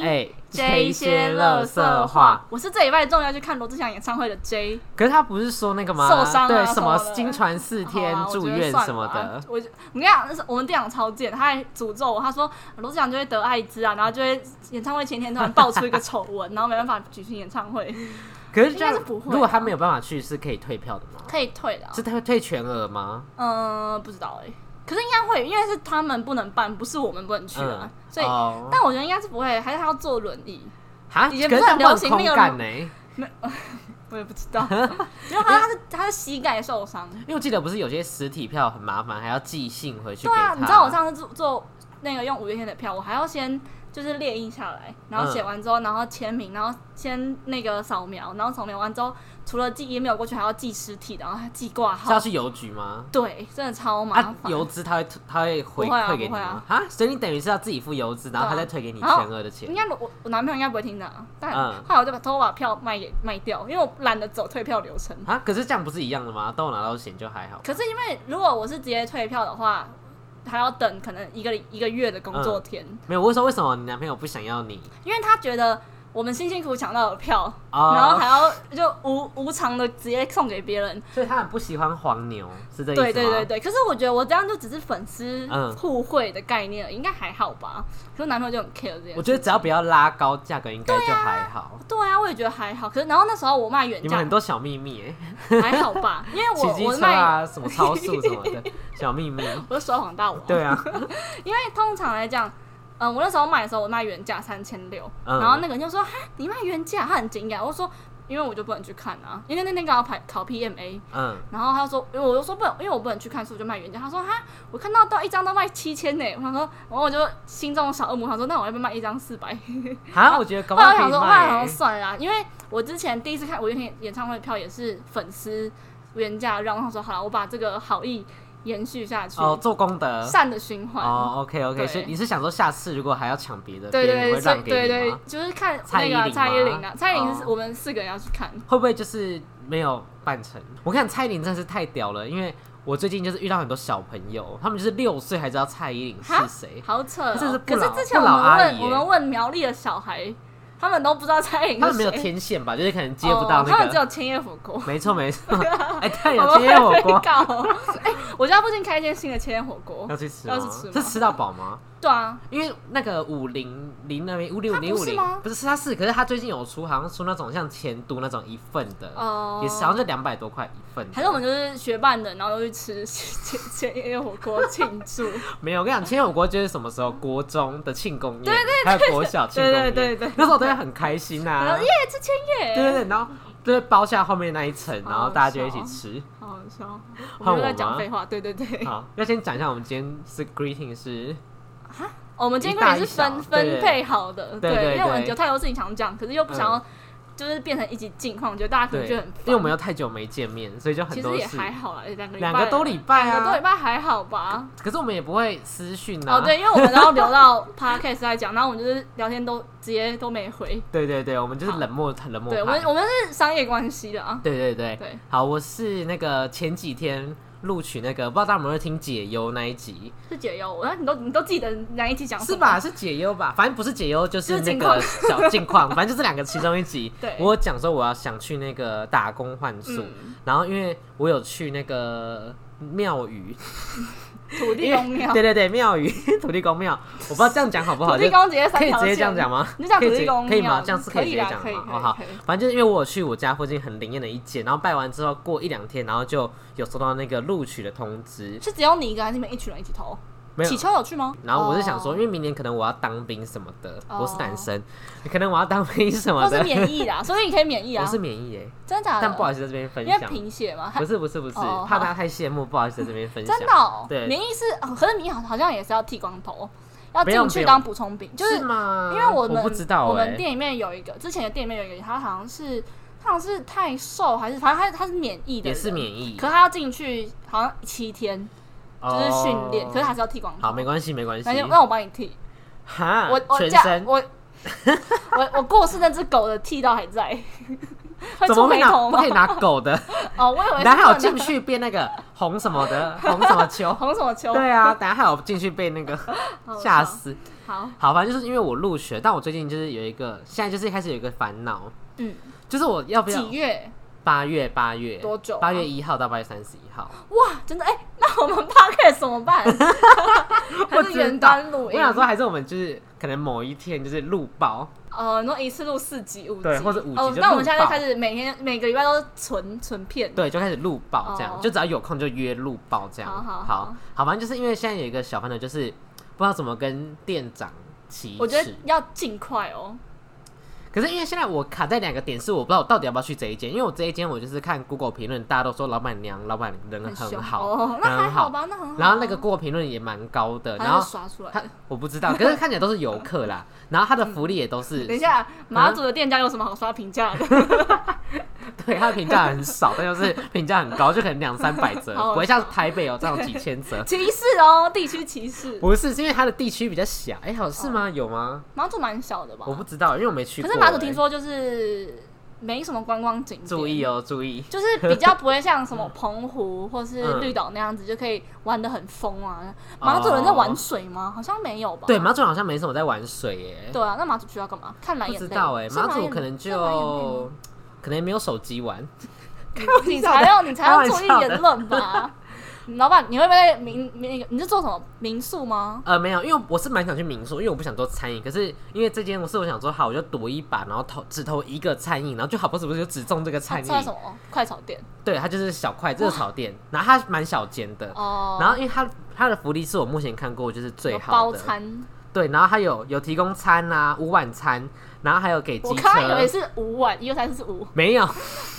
听哎 J 一些乐色话。我是这礼拜终于要去看罗志祥演唱会的 J，可是他不是说那个吗？受伤啊对，什么什么的经传四天住院什么。的我你讲，那是我们店长超贱，他还诅咒我，他说罗志祥就会得艾滋啊，然后就会演唱会前天突然爆出一个丑闻，然后没办法举行演唱会，可是这样是不会啊如果他没有办法去，是可以退票的吗？可以退的、啊。是他会退全额吗？嗯、不知道哎、可是应该会，因为是他们不能办，不是我们不能去啊，嗯所以。哦但我觉得应该是不会，还是他要坐轮椅，哈，以前不是很流行那个空干呢？我也不知道，因为好像他是他是膝盖受伤。因为我记得不是有些实体票很麻烦，还要寄信回去。对啊，你知道我上次做做那个用五月天的票，我还要先就是列印下来，然后写完之后，然后签名，然后先那个扫描，然后扫描完之后，除了寄 email 过去，还要寄实体的，然后还寄挂号是要。去邮局吗？对，真的超麻啊烦。，邮资他会他会回不会啊馈给你啊吗？啊，所以你等于是要自己付邮资，然后他再退给你全额的钱应。该我我男朋友应该不会听的、啊，但嗯后来我就把偷偷把票卖给卖掉，因为我懒得走退票流程。啊，可是这样不是一样的吗？都有拿到钱就还好。可是因为如果我是直接退票的话，还要等可能一个一个月的工作天，没有，我说为什么你男朋友不想要你？因为他觉得我们辛辛苦苦抢到的票，哦然后还要就无无偿的直接送给别人。所以他很不喜欢黄牛，是这意思吗？对对对对，可是我觉得我这样就只是粉丝嗯互惠的概念应该还好吧？可是男朋友就很 care 这件事。我觉得只要不要拉高价格，应该就还好。对啊，我也觉得还好。可是然后那时候我卖原价你们很多小秘密哎，还好吧，因为我 我卖啊，什么超速什么的小秘密。我是说谎大王。对啊，因为通常来讲，嗯，我那时候卖的时候，我卖原价三千六，嗯然后那个人就说：“哈，你卖原价？”他很惊讶。我说：“因为我就不能去看啊，因为那天刚好考考 PMA。”嗯，然后他说：“因为我就说不能，因为我不能去看，所以我就卖原价。”他说：“哈，我看到到一张都卖七千呢。”我想说，然后我就心中小恶魔，他说：“那我要不要卖一张四百？” 啊，我觉得搞不好来我想说，后来我想卖欸。说算了啦，因为我之前第一次看五月天演唱会的票也是粉丝原价让，他说好了，我把这个好意延续下去，哦，做功德。善的循环。哦，OK OK，所以你是想说下次如果还要抢别的，对对对，对对？，就是看蔡依林那个蔡依林啊，蔡依林是哦我们四个人要去看，会不会就是没有办成？我看蔡依林真是太屌了，因为我最近就是遇到很多小朋友，他们就是六岁还知道蔡依林是谁，好扯哦。真的是可是之前我们问我们问苗栗的小孩，他们都不知道蔡依林他们没有，天线吧，就是可能接不到那个他们只。有千叶火锅。没错没错，哎，对，我有千叶火锅。哎，我家附近开一间新的千叶火锅要，去吃吗？要去吃吗是吃到饱吗？对啊，因为那个五零零那边五六它零五零不是是是它是，可是他最近有出，好像出那种像前都那种一份的，哦，也是好像就两百多块一份的。还是我们就是学伴的，然后都去吃千千叶火锅庆祝。没有，我跟你讲，千叶火锅就是什么时候国中的庆功宴，对对还有国小庆功宴，对对对对那时候都会很开心呐、然后耶，吃千叶，对对对，然后就会包下后面那一层，然后大家就一起吃。好好笑。我们又在讲吗废话，对对对。好，要先讲一下我们今天是 greeting 是，我们今天一大也是分分配好的，对对因为我们有太多事情想讲，可是又不想要嗯就是变成一起近况，我觉得大家可能对，觉得很。因为我们又太久没见面，所以就很其实也多事。还好啦，两个两个多礼拜两个多礼啊，拜还好吧？可是我们也不会私讯啊。哦，对，因为我们然后留到 podcast 在讲，然后我们就是聊天都直接都没回。对对对，我们就是冷漠很冷漠对，我们。我们是商业关系的啊。对对对，对，好，我是那个前几天录取那个，不知道大家有没有听解忧那一集，是解忧，我你都你都记得哪一集讲什么是吧？？是解忧吧？反正不是解忧，就是那个小 近况，反正就是两个其中一集。对我有讲说我要想去那个打工换宿，嗯，然后因为我有去那个庙宇，土地公庙，对对对，庙宇 土地公庙，我不知道这样讲好不好，就土地公直接可以直接这样讲吗？你讲土地公可以吗？这样是可以直接讲吗？哦好反正就是因为我有去我家附近很灵验的一间，然后拜完之后过一两天，然后就有收到那个录取的通知，是只有你一个，还是你们一群人一起投？没有。启。秋有去吗？然后我是想说，哦。因为明年可能我要当兵什么的，哦。我是男生，可能我要当兵什么或是的，免疫的，所以你可以免疫啊。我。是免疫耶，真的假的？但不好意思在这边分享。因为享，贫血嘛，不是不是不是，怕大家太羡慕，不好意思在这边分享。真的哦。对。免疫是，哦可是你好好像也是要剃光头，要进去当补充兵，就是是？因为我们不知道哎，我们店里面有一个，之前的店里面有一个，他好像是他好像是太瘦还是反正他他是免疫的，也是，免疫，可是他要进去好像七天，就是训练，哦可是还是要剃光头。好，没关系没关系那，我帮你剃，哈，我我这样全身我我 我过世那只狗的剃刀还在，会怎么会拿不可以？拿狗的？哦，我以为是然后还有进去变那个红什么的，红什么球。红什么球？对啊，等下还有进去被那个好吓。死。好，好，反正就是因为我入学，但我最近就是有一个，现在就是开始有一个烦恼，嗯，就是我要不要几月？八月八月多久啊八月一号到八月三十一号。哇，真的哎、那我们 podcast 怎么办？还是远端录音？我想说，还是我们就是可能某一天就是录爆，呃，那一次录四集、五集，对或者五集哦，那我们现在就开始每天每个礼拜都存存片。对，就开始录爆这样，哦就只要有空就约录爆这样。好好好好反正就是因为现在有一个小烦恼，就是不知道怎么跟店长启我觉得。要尽快哦。可是因为现在我卡在两个点，是我不知道我到底要不要去这一间，因为我这一间我就是看 Google 评论，大家都说老板娘、老板人很好，那还很好。吧，那很好啊。然后那个 Google 评论也蛮高的，然后刷出来他。我不知道，可是看起来都是游客啦，然后他的福利也都是，等一下，马祖的店家有什么好刷评价的？对他的评价很少，但就是评价很高，就可能两三百折，不会像台北有这种几千折。歧视哦，地区歧视。不是，是因为它的地区比较小。哎、好是吗？有吗？马祖蛮小的吧？我不知道，因为我没去过。可是马祖哎听说就是没什么观光景点，注意哦，注意。就是比较不会像什么澎湖或是嗯绿岛那样子，就可以玩的很疯啊。马祖人在玩水吗？好像没有吧？对，马祖好像没什么在玩水耶。对啊，那马祖需要干嘛？看蓝不眼泪？知道哎，马祖可能就吗可能没有手机玩。你才要你才要开玩注意言论吧。老板，你会不会在民民那个？你是做什么民宿吗？呃，没有，因为我是蛮想去民宿，因为我不想做餐饮。可是因为这间我是我想说，好，我就赌一把，然后投只投一个餐饮，然后就好不是不是就只中这个餐饮。什么？快炒店对，它就是小快热炒店，然后它蛮小间的。哦。然后因为它它的福利是我目前看过就是最好的，包餐，对，然后它有有提供餐啊，午晚餐，然后还有给机我刚刚以为，是五晚，一二三四五没有，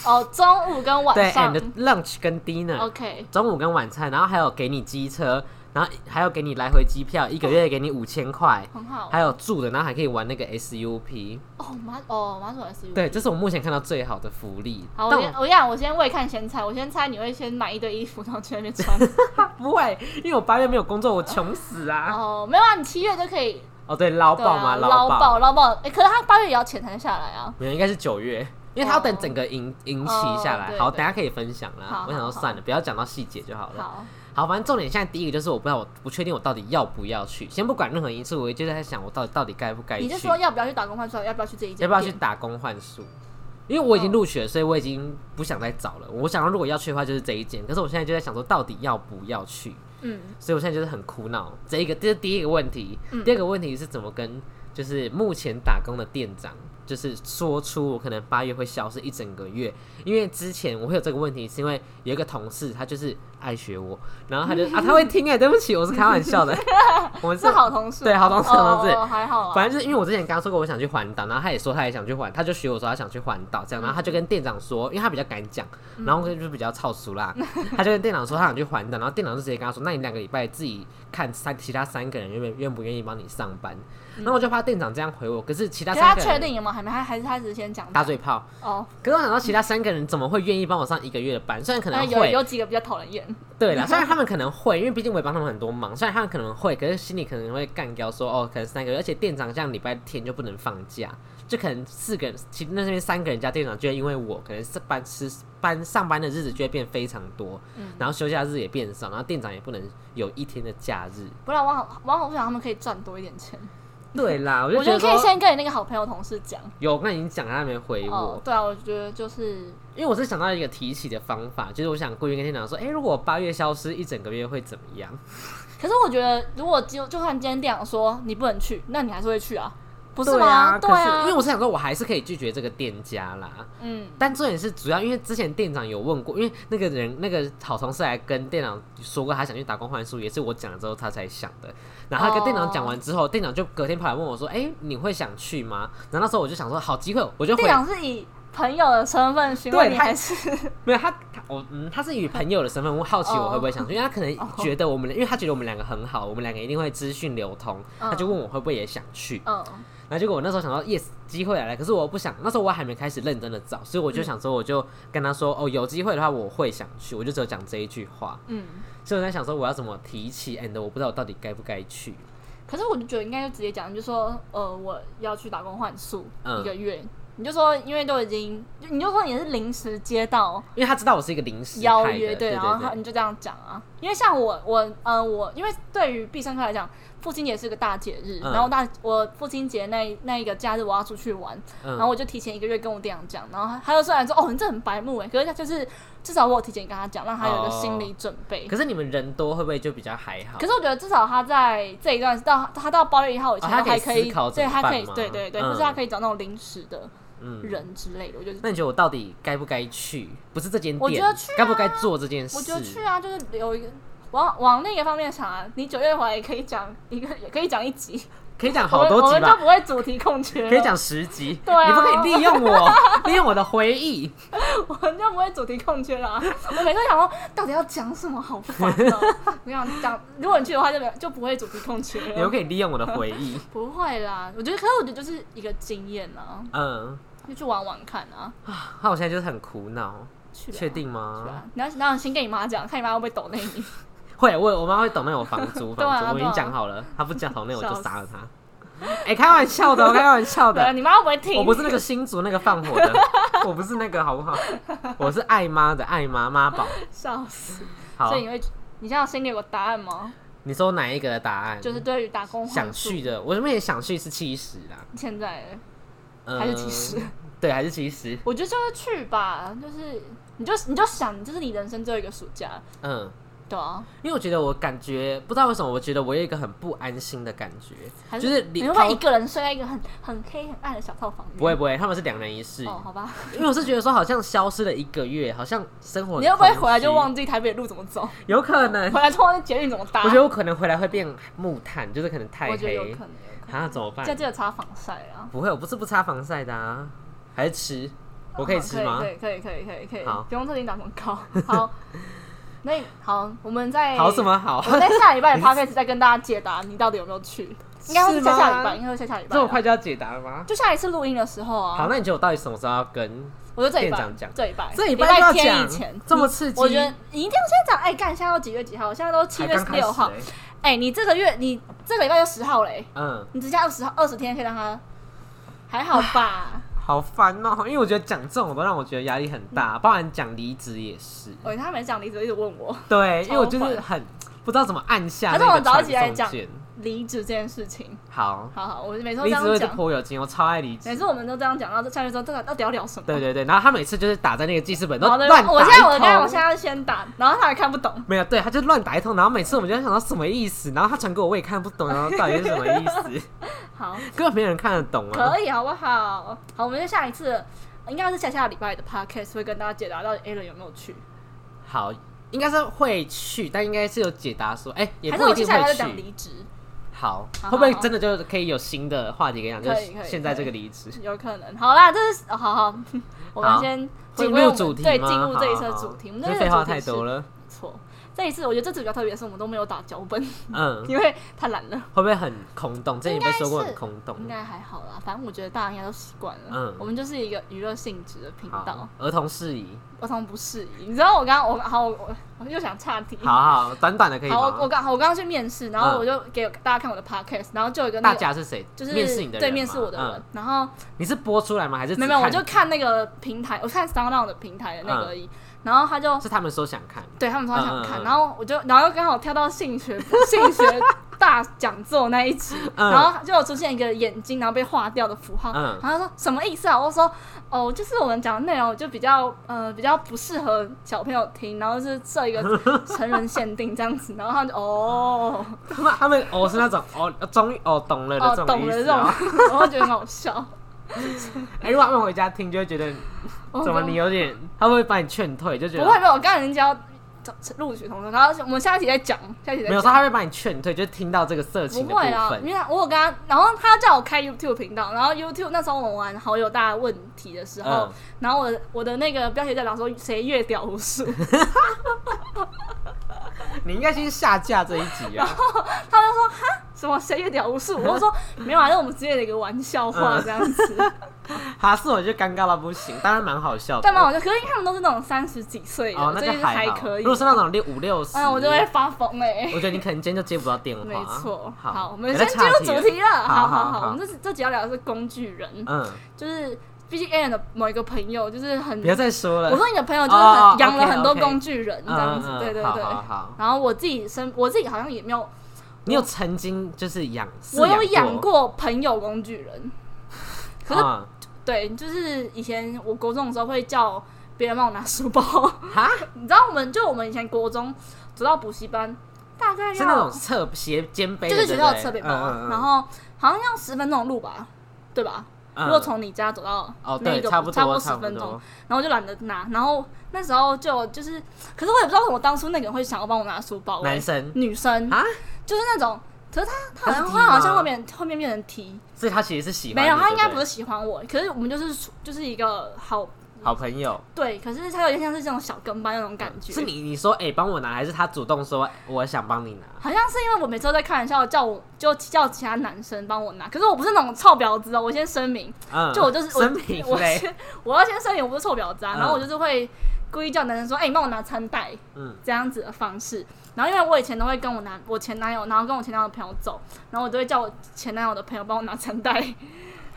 哦，中午跟晚对上。，and lunch 跟 dinner，OK，中午跟晚餐，然后还有给你机车，然后还有给你来回机票，一个月给你五千块，很好。还有住的，然后还可以玩那个 SUP，哦马哦马祖 SUP。对，这是我目前看到最好的福利。好，我我讲我先未看先猜，我先猜你会先买一堆衣服，然后去那边穿。不会，因为我八月没有工作，我穷死啊！哦，没有啊，你七月就可以哦，对，捞对爆嘛，啊，捞爆爆，捞爆。哎，可是他八月也要钱才能下来啊。没有，应该是九月，因为他要等整个营营期下来。好，哦对对等下可以分享啦好。我想说好算了，不要讲到细节就好了。好，好，反正重点现在第一个就是我不知道，我不确定我到底要不要去。先不管任何一次，我就在想我到底到底该不该去。你是说要不要去打工换算，要不要去这一间？要不要去？打工换宿？因为我已经入学，所以我已经不想再找了。我想如果要去的话，就是这一间。可是我现在就在想说，到底要不要去？嗯，所以我现在就是很苦恼。这一个这是第一个问题，嗯。第二个问题是怎么跟就是目前打工的店长，就是说出我可能八月会消失一整个月。因为之前我会有这个问题，是因为有一个同事他就是爱学我，然后他就啊他会听哎、对不起，我是开玩笑的，我们是好同事，对好同事好同事哦还好啊。反正就是因为我之前跟他说过我想去环岛，然后他也说他也想去环，他就学我说他想去环岛这样，然后他就跟店长说，因为他比较敢讲，然后就是比较操俗啦，他就跟店长说他想去环岛，然后店长就直接跟他说，那你两个礼拜自己看三其他三个人愿不愿不愿意帮你上班，然后我就怕店长这样回我，可是其他可是他三个人确定有没有？还没？还还是他只是先讲大嘴炮，哦？可是我想到其他三个人怎么会愿意帮我上一个月的班？虽然可能那有会，有几个比较讨人厌，对啦，虽然他们可能会，因为毕竟我也帮他们很多忙，虽然他们可能会，可是心里可能会干掉说，哦，可能三个月，而且店长这样礼拜天就不能放假，就可能四个人，其那边三个人加店长就会因为我可能是班吃班上班的日子就会变非常多，嗯然后休假日也变少，然后店长也不能有一天的假日。不然我好我好不想他们可以赚多一点钱。对啦，我就我觉得可以先跟你那个好朋友同事讲。有，我刚才已经讲了，他没回我。哦，对啊，我觉得就是因为我是想到一个提起的方法，就是我想故意跟店长说，哎、如果八月消失一整个月会怎么样？可是我觉得，如果就就算今天店长说你不能去，那你还是会去啊，不是对吗？对啊，因为我是想说，我还是可以拒绝这个店家啦。嗯，但重点是主要，因为之前店长有问过，因为那个人那个好同事来跟店长说过，他想去打工换宿，也是我讲了之后他才想的。然后跟店长讲完之后，店长就隔天跑来问我说：“哎、你会想去吗？”然后那时候我就想说，好机会，我就回朋友的身份询问你，还是 没有他他我嗯，他是以朋友的身份，我好奇我会不会想去，因为他可能觉得我们，因为他觉得我们两个很好，我们两个一定会资讯流通，他就问我会不会也想去。嗯然后结果我那时候想到 yes 机会来了，可是我不想，那时候我还没开始认真的找，所以我就想说，我就跟他说，哦，有机会的话我会想去，我就只有讲这一句话。嗯？所以我在想说我要怎么提起，and 我不知道我到底该不该去。可是我就觉得应该就直接讲，就说呃我要去打工换宿嗯一个月，你就说因为都已经，你就说你是临时接到因为他知道我是一个临时邀约，对对，然后他对你就这样讲啊。因为像我，我呃，我因为对于必胜客来讲，父亲节是个大节日，嗯然后大我父亲节那那一个假日我要出去玩，嗯然后我就提前一个月跟我爹娘讲，然后他他就虽然说哦你这很白目哎，可是他就是至少我有提前跟他讲，让他有一个心理准备。可是你们人多会不会就比较还好？可是我觉得至少他在这一段到他到八月一号以前哦他可以还可以，思考怎对他可以对对对，嗯或是他可以找那种临时的嗯，人之类的，我觉得那你觉得我到底该不该去？不是这间店，我觉得去啊该不该做这件事？我觉得去啊，就是有一个往往另一个方面想啊，你九月回来也可以讲一个，也可以讲一集，可以讲好多集吧们我们就，不会主题空缺，可以讲十集。对啊你不可以利用我，利用我的回忆。我们就不会主题空缺了啊、我每次想说，到底要讲什么，好烦哦、我想讲，如果你去的话就没，就不会主题空缺你不。可以利用我的回忆。不会啦，我觉得，可是我觉得就是一个经验啊，嗯，就去玩玩看啊。啊那我现在就是很苦恼，确定去吗？啊，你要你要先跟你妈讲，看你妈会不会抖那你。会，我我妈会懂那我房租，房租我已经讲好了，她不讲懂那我就杀了她。哎，开玩笑的，我 开玩笑的。你妈会不会听？我不是那个新族那个放火的，我不是那个，好不好？我是爱妈的爱妈妈宝。笑死。好所以，你会，你现在心里有个答案吗？你说哪一个的答案？就是对于打工想去的，我这边也想去是七十啦，现在呃还是七十？对，还是七十。我觉得就是去吧，就是你就你就想，这是你人生最后一个暑假，嗯，对啊，因为我觉得我感觉不知道为什么，我觉得我有一个很不安心的感觉，还就是你你会一个人睡在一个很很黑很暗的小套房里？不会不会，他们是两人一室，哦，好吧。因为我是觉得说好像消失了一个月，好像生活你会不会回来就忘记台北的路怎么走？有可能回，来就忘记捷运怎么搭？我觉得我可能回来会变木炭，就是可能太我觉得有黑可，能，有可能。啊怎么办现在？记得擦防晒啊。不会，我不是不擦防晒的啊，还是吃，我可以吃吗可？以可以可以可以可以，好不用特地打广告。好，那好，我们在好什么好我？们在下礼拜的 podcast 再跟大家解答你到底有没有去，应该会是下下礼拜，应该会下下礼拜。这么快？就要解答了吗？就下一次录音的时候啊。好，那你觉得我到底什么时候要跟？我觉得这一拜店长讲这礼拜这礼礼拜就要讲天以前，这么刺激我觉得你一定要先讲。哎，干，现在都几月几号？现在都七月才刚开始六号。欸哎，你这个月你这个礼拜就十号嘞，嗯，你只下二十号二十天可以让他，还好吧？好烦哦、因为我觉得讲这种都让我觉得压力很大，包含讲离职也是。哦，他没讲离职，一直问我对，因为我就是很不知道怎么按下还那个是我们早一起来讲传送键。离职这件事情。好，好好，我每次都这离职会是样讲，颇有劲，我超爱离职每。次我们都这样讲，然后下去之后，这个到底要聊什么？对对对，然后他每次就是打在那个记事本都乱打我现在我一通刚我现在先打，然后他也看不懂。没有，对，他就乱打一通，然后每次我们就在想到什么意思，然后他传给我我也看不懂，然后到底是什么意思，好，根本没有人看得懂啊。可以好不好？好，我们就下一次，应该是下下礼拜的 podcast 会跟大家解答到底 Alan 有没有去，好，应该是会去，但应该是有解答说，哎、也还是我不一定会接下来就讲去。离职？好，好会不会真的就可以有新的话题可以讲？就是现在这个离职。有可能。好啦，这是哦好好，我们先进入主题对，进入这一次主题。我们废话太多了。错。这一次我觉得这次比较特别的是，我们都没有打脚本，嗯，因为太懒了。会不会很空洞？之前也被说过很空洞。应该还好啦，反正我觉得大家应该都习惯了。嗯我们就是一个娱乐性质的频道好，，儿童适宜。儿童不适宜。你知道我刚刚我好我我又想岔题。好好，短短的可以好，我？刚我刚刚去面试，然后嗯我就给大家看我的 podcast，然后就有一个那大个家是谁？就是面试你的对面试我的人嗯，然后你是播出来吗？还是只没有，我就看那个平台，我看 SoundOn 的平台的那个而已。然后他就是他们说想看。对他们说他想看，嗯嗯嗯然后我就然后又刚好跳到性学 性学大讲座那一集，嗯然后就有出现一个眼睛然后被划掉的符号，嗯然后他说什么意思啊？我说哦，就是我们讲的内容就比较呃比较不适合小朋友听，然后是设一个成人限定这样子，然后他就哦他们他们哦是那种哦终于哦懂了的哦这种意懂了这种，思哦。然后觉得很好笑。哎，如果他们回家听，就会觉得 怎么你有点，他会把你劝退，就觉得不会没有，我刚才已经教录取同学，然后我们下一集再讲，下一集再没有说讲。他会把你劝退，就听到这个色情的部不会啦，分因。为我有跟他，然后他叫我开 YouTube 频道，然后 YouTube 那时候我们玩好友大问题的时候，嗯然后我的我的那个标题在讲说谁越屌无数，你应该先下架这一集啊。他就说哈什么谁越屌无数，我就说没有啊，这是我们之间的一个玩笑话嗯这样子，哈是我就尴尬到不行，当然蛮好笑的。但蛮好笑。可是因为他们都是那种三十几岁的，哦，那所以就还好。可以。如果是那种六五六十，哎，我就会发疯哎、我觉得你可能今天就接不到电话。没错，好，我们不先进入主题了。好好好我们这这集要聊的是工具人，嗯，就是毕竟 a n 的某一个朋友就是很不，要再说了。我说你的朋友就是养了很多工具人这样子，对对对。然后我自己身我自己好像也没有，你有曾经就是养，我有养过？朋友工具人，可是啊。对，就是以前我国中的时候会叫别人帮我拿书包，哈，你知道我们就我们以前国中走到补习班，大概是那种侧斜肩背，就是学校侧背包然后好像要十分钟的路吧，对吧？嗯。如果从你家走到哦那个对，差不差多。十分钟，然后我就懒得拿，然后那时候就就是，可是我也不知道为什么当初那个人会想要帮我拿书包、欸男生？女生啊，就是那种，可是他他好像他好像后面后面变成 T，所以他其实是喜欢没有，他应该不是喜欢我，可是我们就是就是一个好好朋友，对，可是他有点像是这种小跟班那种感觉，是你你说哎帮我拿，还是他主动说我想帮你拿？好像是因为我每次都在开玩笑叫我就叫其他男生帮我拿，可是我不是那种臭婊子哦，我先声明，嗯，就我就是我生平嘞，我先我要先声明我不是臭婊子啊，嗯。然后我就是会故意叫男生说，哎、你帮我拿餐袋，嗯，这样子的方式。然后因为我以前都会跟我男我前男友，然后跟我前男友的朋友走，然后我都会叫我前男友的朋友帮我拿餐袋，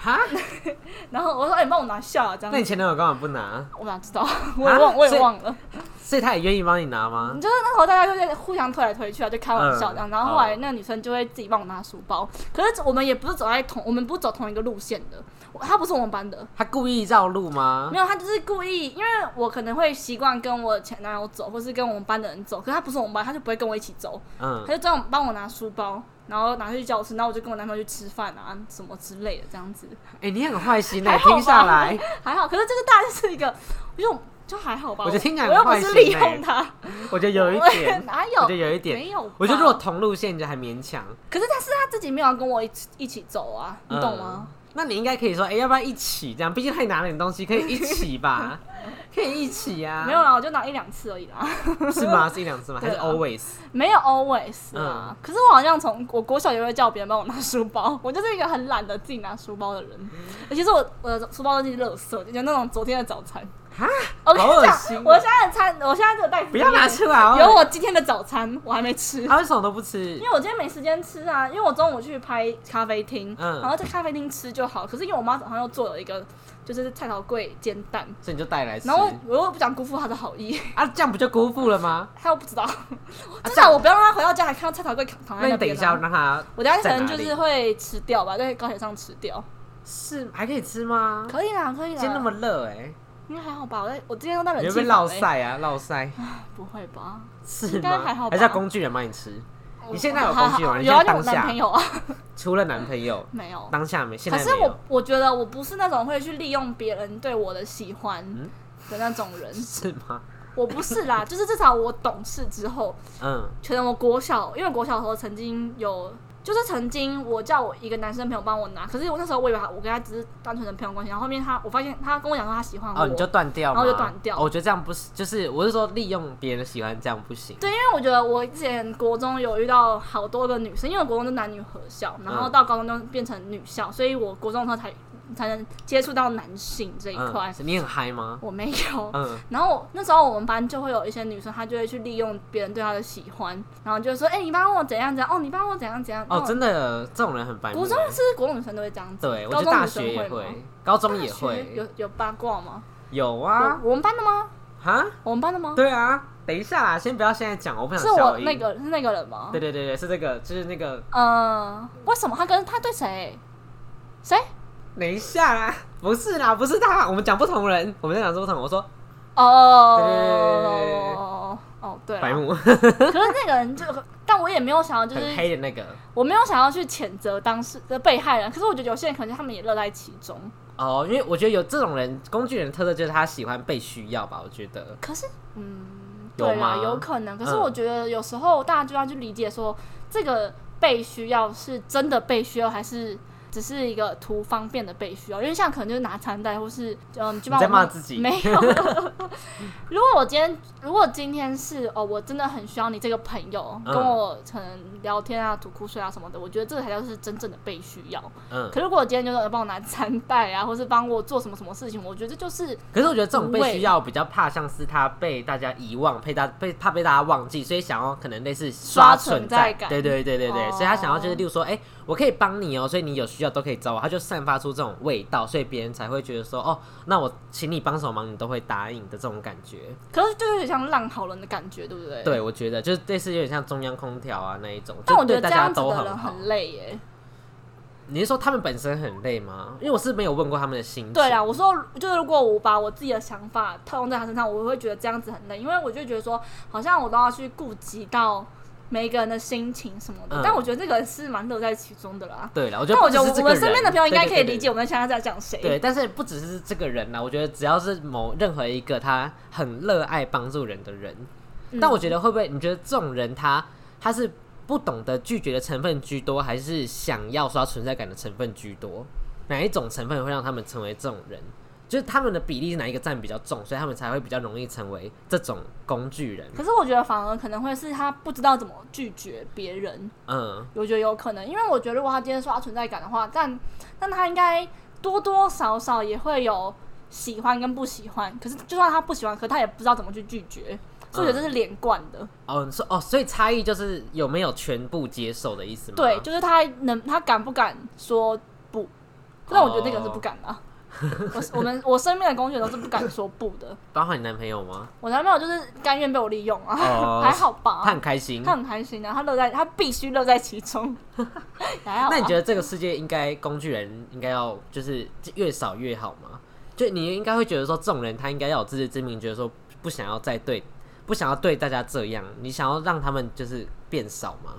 哈，然后我说，哎、你帮我拿下啊，这样。那你前男友干嘛不拿？我哪知道，我也忘，我所以也忘了。所以他也愿意帮你拿吗？就是那时候大家就在互相推来推去啊，就开玩笑这样。嗯然后后来那个女生就会自己帮我拿书包，可是我们也不是走在同，我们不是走同一个路线的。我她不是我们班的，他故意绕路吗没？有，他就是故意，因为我可能会习惯跟我前男友走，或是跟我们班的人走，可是他不是我们班，他就不会跟我一起走，嗯他，就这样帮我拿书包，然后拿去教室，然后我就跟我男朋友去吃饭啊，什么之类的这样子，哎，你很坏心哎，还听下来，还好。可是这个大概是一个，我就就还好吧。我觉得听起来我又不是利欸用他，我觉得有一我点，哪有？我觉得有一点。没有。我觉得如果同路线就还勉强，可是他是他自己没有要跟我一起一起走啊，你懂吗？那你应该可以说，哎、要不要一起这样？毕竟他也拿了你东西，可以一起吧？可以一起呀、啊？没有啦，我就拿一两次而已啦，是吗？是一两次吗？还是 always？没有 always 啊。嗯可是我好像从我国小也会叫别人帮我拿书包，我就是一个很懒得自己拿书包的人。而且是我我的书包都是垃圾，就那种昨天的早餐。哈，我跟你讲我现在的餐，我现在这个袋子不要拿出来哦！有我今天的早餐，我还没吃。他为什么都不吃因？为我今天没时间吃啊，因为我中午去拍咖啡厅，嗯然后在咖啡厅吃就好。可是因为我妈早上又做了一个，就是菜头粿煎蛋，所以你就带来吃。然后我又不想辜负她的好意，啊，这样不就辜负了吗？她又不知道，啊 至少我不要让她回到家还看到菜头粿躺在那边、那你等一下啊。让他我等一下可能就是会吃掉吧，在高铁上吃掉。是还可以吃吗？可以啦，可以啦。今天那么热哎、应该还好吧？我在我今天都在你会不会落冷气房欸晒啊？落晒不会吧？是应该吗？还好吧还是要工具人帮你吃？你现在有工具人吗？你好有啊，就我现在当下男朋友啊，除了男朋友，没有。当下没，现可是我在没有，我觉得我不是那种会去利用别人对我的喜欢嗯的那种人，是吗？我不是啦，就是至少我懂事之后，嗯，可能我国小，因为国小的时候曾经有，就是曾经我叫我一个男生朋友帮我拿，可是我那时候我以为他我跟他只是单纯的朋友关系，然后后面他我发现他跟我讲说他喜欢我，哦，你就断掉，然后就断掉。哦我觉得这样不是，就是我是说利用别人的喜欢，这样不行。对，因为我觉得我之前国中有遇到好多个女生，因为我国中是男女合校，然后嗯。到高中就变成女校，所以我国中的时候才才能接触到男性这一块。嗯，你很嗨吗？我没有，嗯，然后那时候我们班就会有一些女生，她就会去利用别人对她的喜欢，然后就说：“哎、你帮我怎样怎样，哦，你帮我怎样怎样。”哦，真的，这种人很白目。国中是国中女生都会这样子，对，我高觉得大学也会，高中也会，有有八卦吗？有啊，有我们班的吗？哈，我们班的吗？对啊，等一下啦，先不要现在讲，我不想是。我那个是那个人吗？对对对对，是这个，就是那个，呃，为什么他跟他对谁？谁？等一下啦，不是啦，不是他，我们讲不同人，我们在讲不同。我说哦哦，对白啦，目，可是那个人就，但我也没有想要，就很是黑的那个。我没有想要去谴责当事的被害人，可是我觉得有些人可能他们也乐在其中。哦，因为我觉得有这种人，工具人的特色就是他喜欢被需要吧，我觉得。可是，嗯，有对啦，吗有可能。可是嗯我觉得有时候大家就要去理解说，这个被需要是真的被需要，还是只是一个图方便的被需要？因为像可能就是拿餐袋，或是嗯，就帮你在我骂自己没有。如果我今天，如果今天是哦，我真的很需要你这个朋友，嗯跟我可能聊天啊、吐苦水啊什么的，我觉得这个才叫是真正的被需要。嗯，可是如果我今天就是帮我拿餐袋啊，或是帮我做什么什么事情，我觉得这就是可是我觉得这种被需要比较怕，像是他被大家遗忘，被大被怕被大家忘记，所以想要可能类似刷存存在感对对对对对，哦所以他想要就是，例如说，哎、我可以帮你哦，所以你有需需要都可以找我，他就散发出这种味道，所以别人才会觉得说，哦，那我请你帮什么忙，你都会答应的这种感觉。可是就有点像烂好人的感觉，对不对？。对，我觉得就是类似有点像中央空调啊那一种，但我觉得这样子都很好。的人很累耶。你是说他们本身很累吗？因为我是没有问过他们的心情。对啊，我说就是如果我把我自己的想法套用在他身上，我会觉得这样子很累，因为我就觉得说，好像我都要去顾及到每一个人的心情什么的。嗯但我觉得这个是蛮乐在其中的啦。对了，我觉得我们身边的朋友应该可以理解我们现在在讲谁。对，但是不只是这个人啦，我觉得只要是某任何一个他很热爱帮助人的人，嗯但我觉得会不会？你觉得这种人他他是不懂得拒绝的成分居多，还是想要刷存在感的成分居多？哪一种成分会让他们成为这种人？就是他们的比例是哪一个占比较重，所以他们才会比较容易成为这种工具人。可是我觉得反而可能会是他不知道怎么拒绝别人，嗯，我觉得有可能，因为我觉得如果他今天刷存在感的话，但但他应该多多少少也会有喜欢跟不喜欢。可是就算他不喜欢，可他也不知道怎么去拒绝，所以我觉得这是连贯的。哦，你说哦，所以差异就是有没有全部接受的意思吗？对，就是他能他敢不敢说不？但我觉得那个人是不敢的啊、我我们我身边的工具人都是不敢说不的。包括你男朋友吗？我男朋友就是甘愿被我利用啊，哦 还好吧？他很开心。他很开心啊，他乐在，他必须乐在其中。还好、啊。那你觉得这个世界应该工具人应该要就是越少越好吗？就你应该会觉得说，这种人他应该要有自知之明，觉得说不想要再对不想要对大家这样，你想要让他们就是变少吗？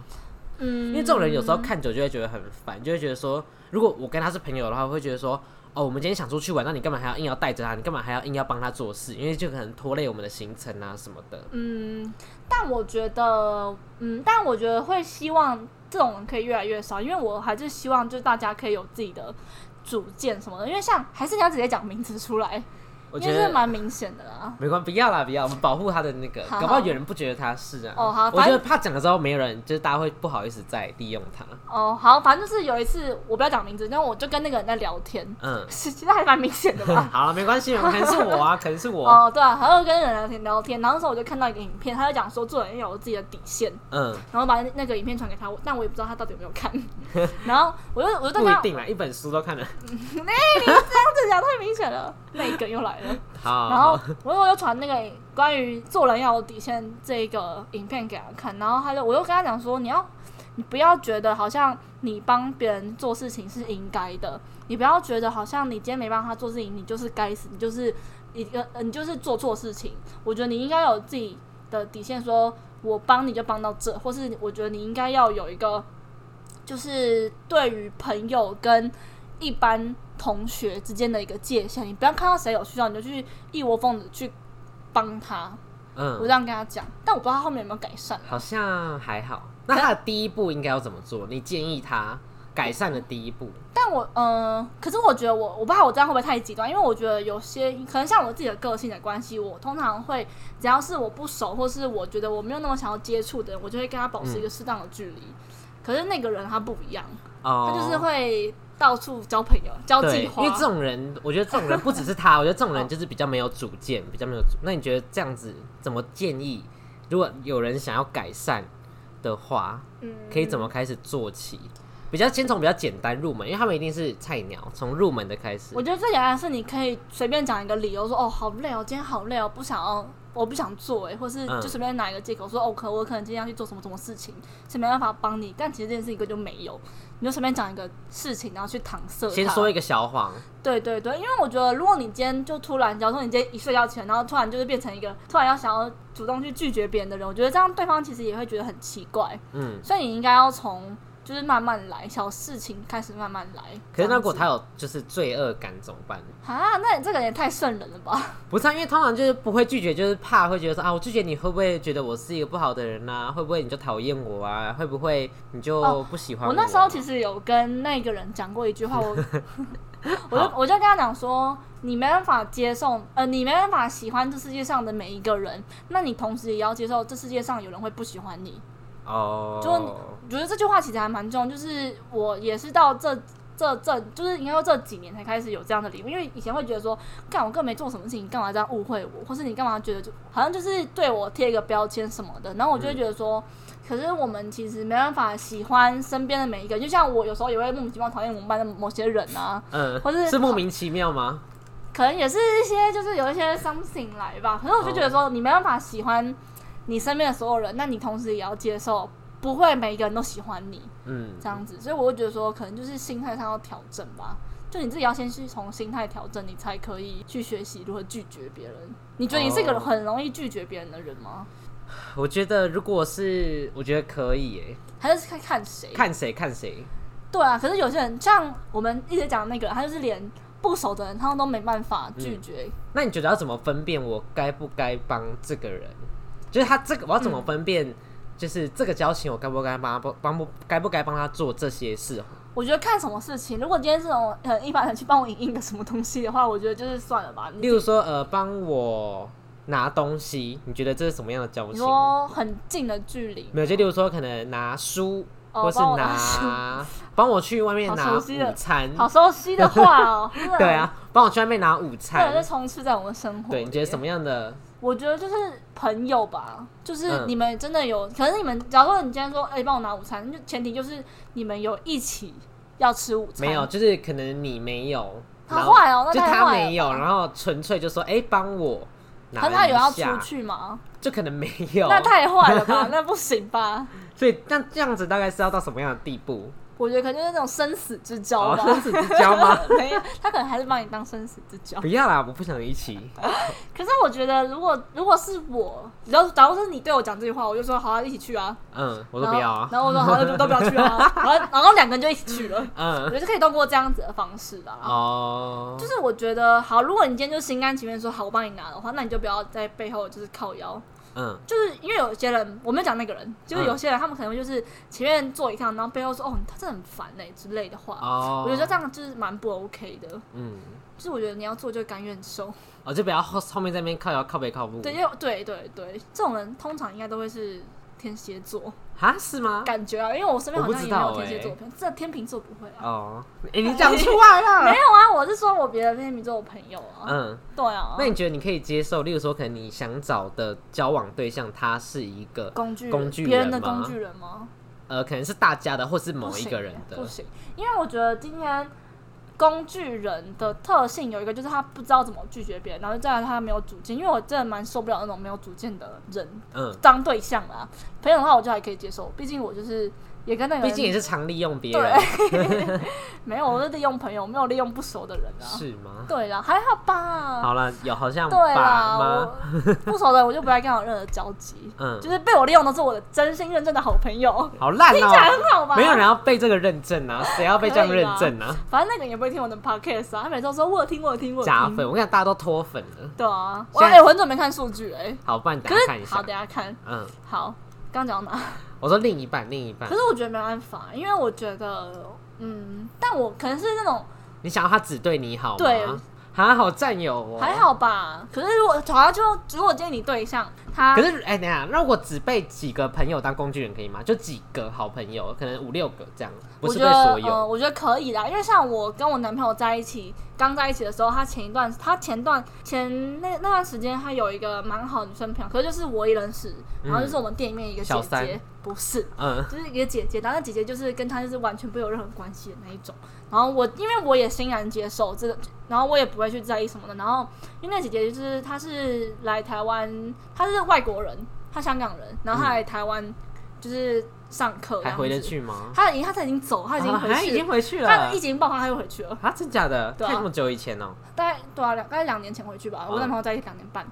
嗯，因为这种人有时候看久就会觉得很烦，就会觉得说，如果我跟他是朋友的话，会觉得说，哦，我们今天想出去玩，那你干嘛还要硬要带着他？你干嘛还要硬要帮他做事？因为就可能拖累我们的行程啊什么的。嗯，但我觉得，嗯，但我觉得会希望这种人可以越来越少，因为我还是希望就是大家可以有自己的主见什么的，因为像还是你要直接讲名字出来，我觉得蛮明显的啦。没关，不要啦，不要，我们保护他的那个，好搞不好有人不觉得他是啊。哦好我觉得怕讲了之后没有人，就是大家会不好意思再利用他。哦，好，反正就是有一次我不要讲名字，但我就跟那个人在聊天，嗯，其实还蛮明显的吧。好了，没关系，可能是我啊，可能是我。哦，对啊，然后跟人聊天聊天，然后那时候我就看到一个影片，他就讲说做人要有自己的底线，嗯，然后把那个影片传给他，但我也不知道他到底有没有看。然后我就我就跟他，不一定啦，一本书都看了那你。这样子讲太明显了，那一个又来了。好，然后我又又传那个关于做人要有底线这一个影片给他看，然后他就我又跟他讲说，你要你不要觉得好像你帮别人做事情是应该的，你不要觉得好像你今天没帮他做事情，你就是该死，你就是一个呃你就是做错事情。我觉得你应该有自己的底线，说我帮你就帮到这，或是我觉得你应该要有一个，就是对于朋友跟一般同学之间的一个界限，你不要看到谁有需要你就去一窝蜂的去帮他。嗯我这嗯，样跟他讲，但我不知道他后面有没有改善。好像还好。那他的第一步应该要怎么做？你建议他改善的第一步？但我嗯、呃可是我觉得我我不知道我这样会不会太极端，因为我觉得有些可能像我自己的个性的关系，我通常会只要是我不熟，或是我觉得我没有那么想要接触的人，我就会跟他保持一个适当的距离。可是那个人他不一样，哦，他就是会到处交朋友、交对，际花。因为这种人，我觉得这种人不只是他，我觉得这种哦人就是比较没有主见，比较没有主。那你觉得这样子怎么建议？如果有人想要改善的话，嗯可以怎么开始做起？比较先从比较简单入门，因为他们一定是菜鸟，从入门的开始我。觉得最简单是你可以随便讲一个理由说哦好累哦，今天好累哦，不想要，我不想做哎，或是嗯就随便拿一个借口说哦可我可能今天要去做什么什么事情，是没办法帮你，但其实这件事情根本就没有，你就随便讲一个事情，然后去搪塞先说一个小谎，对对对，因为我觉得，如果你今天就突然，假如说你今天一睡觉起来，然后突然就是变成一个突然要想要主动去拒绝别人的人，我觉得这样对方其实也会觉得很奇怪。嗯。所以你应该要从就是慢慢来，小事情开始慢慢来。可是那如果他有就是罪恶感怎么办？啊，那你这个也太顺人了吧？不是、啊，因为通常就是不会拒绝，就是怕会觉得说啊，我拒绝你会不会觉得我是一个不好的人呐、会不会你就讨厌我啊？会不会你就哦不喜欢我那时候其实有跟那个人讲过一句话，我 我就我就跟他讲说，你没办法接受，呃，你没办法喜欢这世界上的每一个人，那你同时也要接受这世界上有人会不喜欢你。哦，就我觉得这句话其实还蛮重要，就是我也是到这这这，就是应该说这几年才开始有这样的理论，因为以前会觉得说，干我根本没做什么事情，干嘛这样误会我，或是你干嘛觉得就好像就是对我贴一个标签什么的，然后我就会觉得说，可是我们其实没办法喜欢身边的每一个，就像我有时候也会莫名其妙讨厌我们班的某些人啊，嗯，或是是莫名其妙吗？可能也是一些就是有一些 something 来吧。可是我就觉得说，你没办法喜欢你身边的所有人，那你同时也要接受，不会每一个人都喜欢你嗯，这样子。所以我会觉得说，可能就是心态上要调整吧。就你自己要先去从心态调整，你才可以去学习如何拒绝别人。你觉得你是一个哦很容易拒绝别人的人吗？我觉得如果是，我觉得可以耶，还是看看谁？看谁看谁。对啊，可是有些人像我们一直讲的那个，他就是连不熟的人，他们都没办法拒绝。那你觉得要怎么分辨我该不该帮这个人？就是他这个我要怎么分辨？就是这个交情我该不该帮他帮帮不该不该帮他做这些事？我觉得看什么事情，如果今天是那种很一般人去帮我影印个什么东西的话，我觉得就是算了吧。例如说，呃，帮我拿东西，你觉得这是什么样的交你情？说很近的距离，没有，就例如说，可能拿书，哦或是拿拿帮我去外面拿午餐。好熟悉的话哦。对，啊，帮我去外面拿午餐是。充斥在我们生活。对，你觉得什？么样的？我觉得就是朋友吧，就是嗯你们真的有，可是你们假如说你今天说，哎、帮我拿午餐，就前提就是你们有一起要吃午餐。没有，就是可能你没有，他坏哦那就他没有，然后纯粹就说，哎，帮我拿可是他有要出，去吗？就可能没有。那太坏了吧，那不行吧？所以那这样子大概是要到什么样的地步？我觉得可能就是那种生死之交哦，吧。生死之交吗？没有，他可能还是把你当生死之交不。要啦，我不想一起。可是我觉得，如果如果是我，然后假如是你对我讲这句话，我就说好啊，一起去啊。嗯，我都不要啊。然后我说好，那就都不要去啊。然后然后两个人就一起去了。嗯我嗯，觉得是可以通过这样子的方式的。哦，就是我觉得好，如果你今天就心甘情愿说好，我帮你拿的话，那你就不要在背后就是靠腰。嗯，就是因为有些人，我没有讲那个人，就是有些人他们可能会就是前面做一趟，然后背后说哦，他真的很烦哎、之类的话。哦，我觉得这样就是蛮不 OK 的。嗯，就是我觉得你要做就甘愿受。哦，就不要后后面在那边靠要靠背靠不。对，因为对对对，这种人通常应该都会是天蝎座，哈，是吗？感觉啊，因为我身边好像也没有天蝎座的朋友，这天秤座不会啊。哦，哎，你 讲出来了。没有啊，我是说我别的天秤座的朋友啊。嗯，对啊。那你觉得你可以接受？例如说，可能你想找的交往对象，他是一个工具工具别人的工具人吗？呃，可能是大家的，或是某一个人的不。行，因为我觉得今天工具人的特性有一个，就是他不知道怎么拒绝别人，然后再来他没有主见，因为我真的蛮受不了那种没有主见的人嗯，当对象啦。朋友的话，我就还可以接受，毕竟我就是也跟那个人毕竟也是常利用别人，对，没有，我是利用朋友，没有利用不熟的人啊。是吗？对啦，还好吧。好了，有好像对吧啦，吗？我不熟的我就不爱跟我任何交集，嗯就是被我利用的是我的真心认证的好朋友，好烂听起来哦、很好吧？没有人要被这个认证啊，谁要被这样认证啊？反正那个人也不会听我的 podcast 啊，他每次都说我有听，我有听，我有听。假粉，我跟你讲，大家都脱粉了。对啊，我现在哎、我很久没看数据哎、好，不然等可是好，下看一下。好等下看。嗯，好，刚讲到哪？我说另一半，另一半可，是我觉得没办法，因为我觉得，嗯，但我可能是那种你想要他只对你好吗？对还好占有哦，还。好吧。可是如果好像就如果今天你对象他可是，哎、等一下，如果只被几个朋友当工具人可以吗？就几个好朋友，可能五六个这样，不是我觉得我觉得可以啦，因为像我跟我男朋友在一起，刚在一起的时候，他前一段，他前段前那那段时间，他有一个蛮好的女生朋友，可是就是我也认识，然后就是我们店里面一个姐姐，不是，嗯，就是一个姐姐，然后那姐姐就是跟他就是完全不有任何关系的那一种。然后我因为我也欣然接受这个，然后我也不会去在意什么的。然后因为那姐姐就是她是来台湾，她是外国人，她香港人，然后她来台湾就是上课，还回得。去吗？她已经她才已经走，她已经啊回去，还已经回去了她疫。情爆发，她又回去了。啊，真假的？对啊太这么久以前哦、大概对啊，两大概两年前回去吧。嗯我男朋友在一起两年半，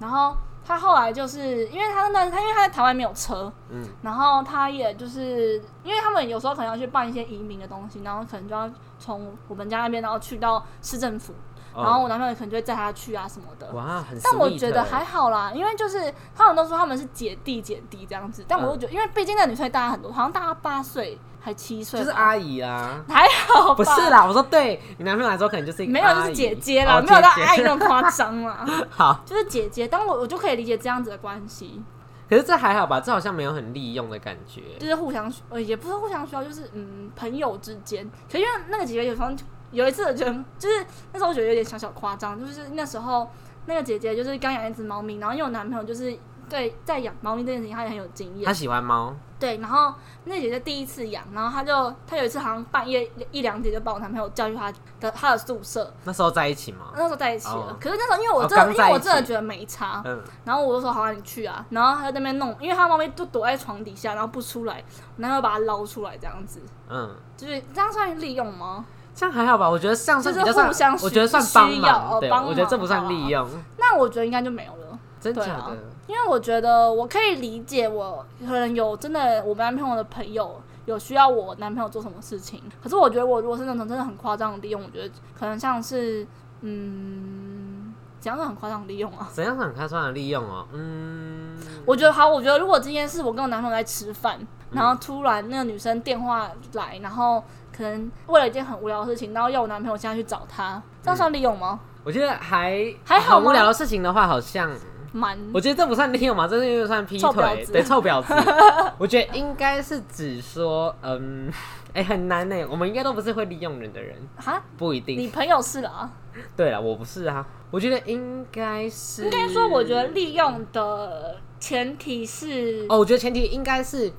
然后他后来就是因为他那他因为他在台湾没有车，嗯，然后他也就是因为他们有时候可能要去办一些移民的东西，然后可能就要从我们家那边然后去到市政府，哦然后我男朋友可能就会载他去啊什么的。哇，很 sweet 欸。但我觉得还好啦，因为就是他们都说他们是姐弟姐弟这样子，但我就觉得，因为毕竟那女生大他很多，好像大他八岁还七岁，就是阿姨啊。还好吧不是啦，我说对你男朋友来说，可能就是一个没有就是姐姐啦，哦没有到阿姨那么夸张啦。好，就是姐姐，但我我就可以理解这样子的关系，可是这还好吧？这好像没有很利用的感觉。就是互相需呃也不是互相需要，就是嗯朋友之间。可因为那个姐姐有时候有一次我觉得就是那时候我觉得有点小小夸张，就是那时候那个姐姐就是刚养一只猫咪，然后因为我男朋友就是对在养猫咪这件事情他也很有经他验，喜欢猫，对，然后那姐姐第一次养，然后她就她有一次好像半夜一两点就把我男朋友叫去她的她的宿舍，那时候在一起吗？那时候在一起了。哦可是那时候因为我哦真的、因为我真的觉得没差，嗯，然后我就说好啊，你去啊。然后他在那边弄，因为他猫咪就躲在床底下，然后不出来，我男朋友把它捞出来，这样子，嗯，就是这样算利用吗？这样还好吧？我觉得这样是互相，我觉得算帮需要忙，对，我觉得这不算忙利用，那我觉得应该就没有了。真假的？因为我觉得我可以理解，我可能有真的我男朋友的朋友有需要我男朋友做什么事情，可是我觉得我如果是那种真的很夸张的利用，我觉得可能像是嗯，怎样是很夸张的利用啊？怎样很夸张的利用哦？嗯，我觉得好，我觉得如果今天是我跟我男朋友在吃饭，然后突然那个女生电话来，然后可能为了一件很无聊的事情，然后要我男朋友现在去找她，这样算利用吗？我觉得还还好无聊的事情的话，好像蛮我觉得这不算利用嘛，这是因为算劈腿，子对，臭婊子。我觉得应该是指说，嗯，哎、很难呢。我们应该都不是会利用人的人，哈，不一定。你朋友是啊。对了，我不是啊。我觉得应该是，应该说，我觉得利用的前提是，哦，我觉得前提应该是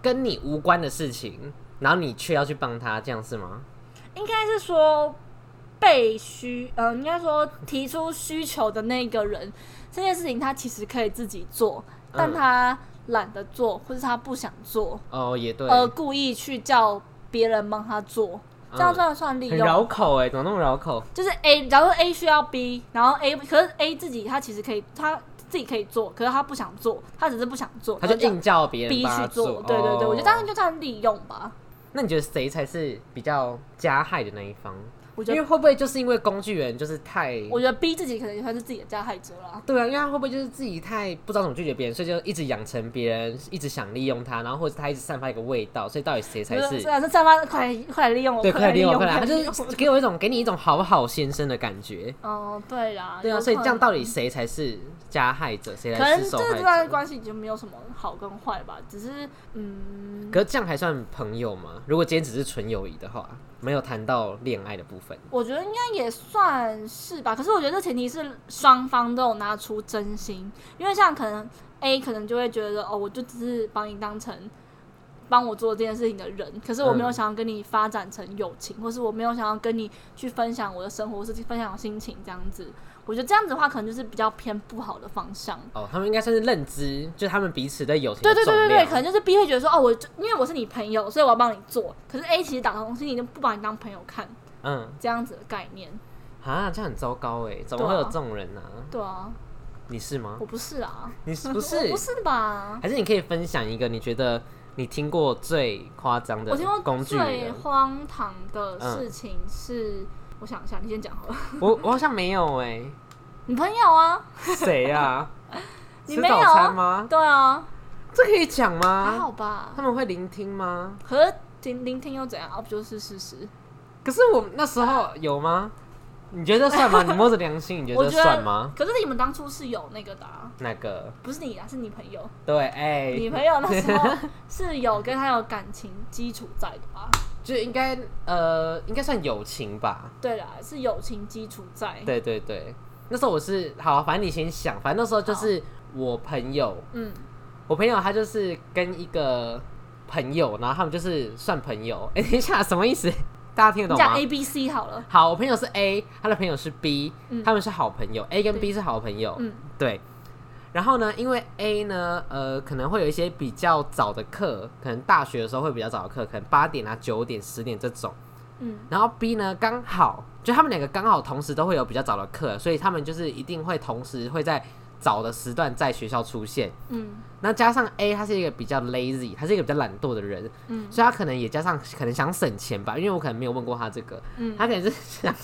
跟你无关的事情，然后你却要去帮他，这样是吗？应该是说被需，呃，应该说提出需求的那个人，这件事情他其实可以自己做，但嗯他懒得做，或是他不想做，哦，也对，而故意去叫别人帮他做，这样嗯算不算利很用？绕口哎，怎么那么绕口？就是 A，假如说 A 需要 B，然后 A 可是 A 自己他其实可以，他自己可以做，可是他不想做，他只是不想做，他就叫硬叫别人 B 帮他去做。对对对，我觉得这哦样就算利用吧。那你觉得谁才是比较加害的那一方？我觉得，因为会不会就是因为工具人就是太……我觉得逼自己可能也算是自己的加害者啦。对啊，因为他会不会就是自己太不知道怎么拒绝别人，所以就一直养成别人一直想利用他，然后或者他一直散发一个味道，所以到底谁才是就是虽？然是散发，快来快来利用我，对，快来利用我，快来！他就是给我一种给你一种好好先生的感觉。哦，对啦，对啊，有所以这样能到底谁才是加害者，谁可才是受能这这段害者？关系已经没有什么好跟坏吧，只是嗯，可是这样还算朋友吗？如果今天只是纯友谊的话，没有谈到恋爱的部分。我觉得应该也算是吧。可是我觉得这前提是双方都有拿出真心，因为像可能 A 可能就会觉得哦，我就只是把你当成帮我做这件事情的人，可是我没有想要跟你发展成友情，或是我没有想要跟你去分享我的生活，或是分享心情这样子。我觉得这样子的话，可能就是比较偏不好的方向。哦，他们应该算是认知，就是他们彼此的友情对。对对对对，可能就是 B 会觉得说，哦，我就因为我是你朋友，所以我要帮你做。可是 A 其实打从心里就不把你当朋友看，嗯，这样子的概念。啊，这样很糟糕哎，怎么会有这种人呢、对啊，你是吗我？不是啊，你是 不我是不？是吧？还是你可以分享一个你觉得你听过最夸张的我听过最？荒唐的嗯事情是，我想一下，你先讲好了。我我好像没有哎、你朋友啊？谁呀、你没有吃早餐吗？对啊，这可以讲吗还？好吧。他们会聆听吗？可是听聆听又怎样？啊，不就是事实？可是我那时候有吗？你觉得算吗？你摸着良心，你觉得算吗？可是你们当初是有那个的、啊，那个不是你啊，是你朋友。对，哎、你朋友那时候 是有跟他有感情基础在的吧？就应该呃，应该算友情吧。对啦，是友情基础在。对对对，那时候我是好，反正你先想，反正那时候就是我朋友，嗯，我朋友他就是跟一个朋友，然后他们就是算朋友。哎、等一下，什么意思？大家听得懂吗？A B C 好了。好，我朋友是 A，他的朋友是 B，、嗯他们是好朋友，A 跟 B 是好朋友，嗯对。然后呢，因为 A 呢，呃，可能会有一些比较早的课，可能大学的时候会比较早的课，可能八点啊、九点、十点这种。嗯。然后 B 呢，刚好就他们两个刚好同时都会有比较早的课，所以他们就是一定会同时会在早的时段在学校出现。嗯。那加上 A 他是一个比较 lazy，他是一个比较懒惰的人，嗯。所以他可能也加上可能想省钱吧，因为我可能没有问过他这个，嗯，他可能是想，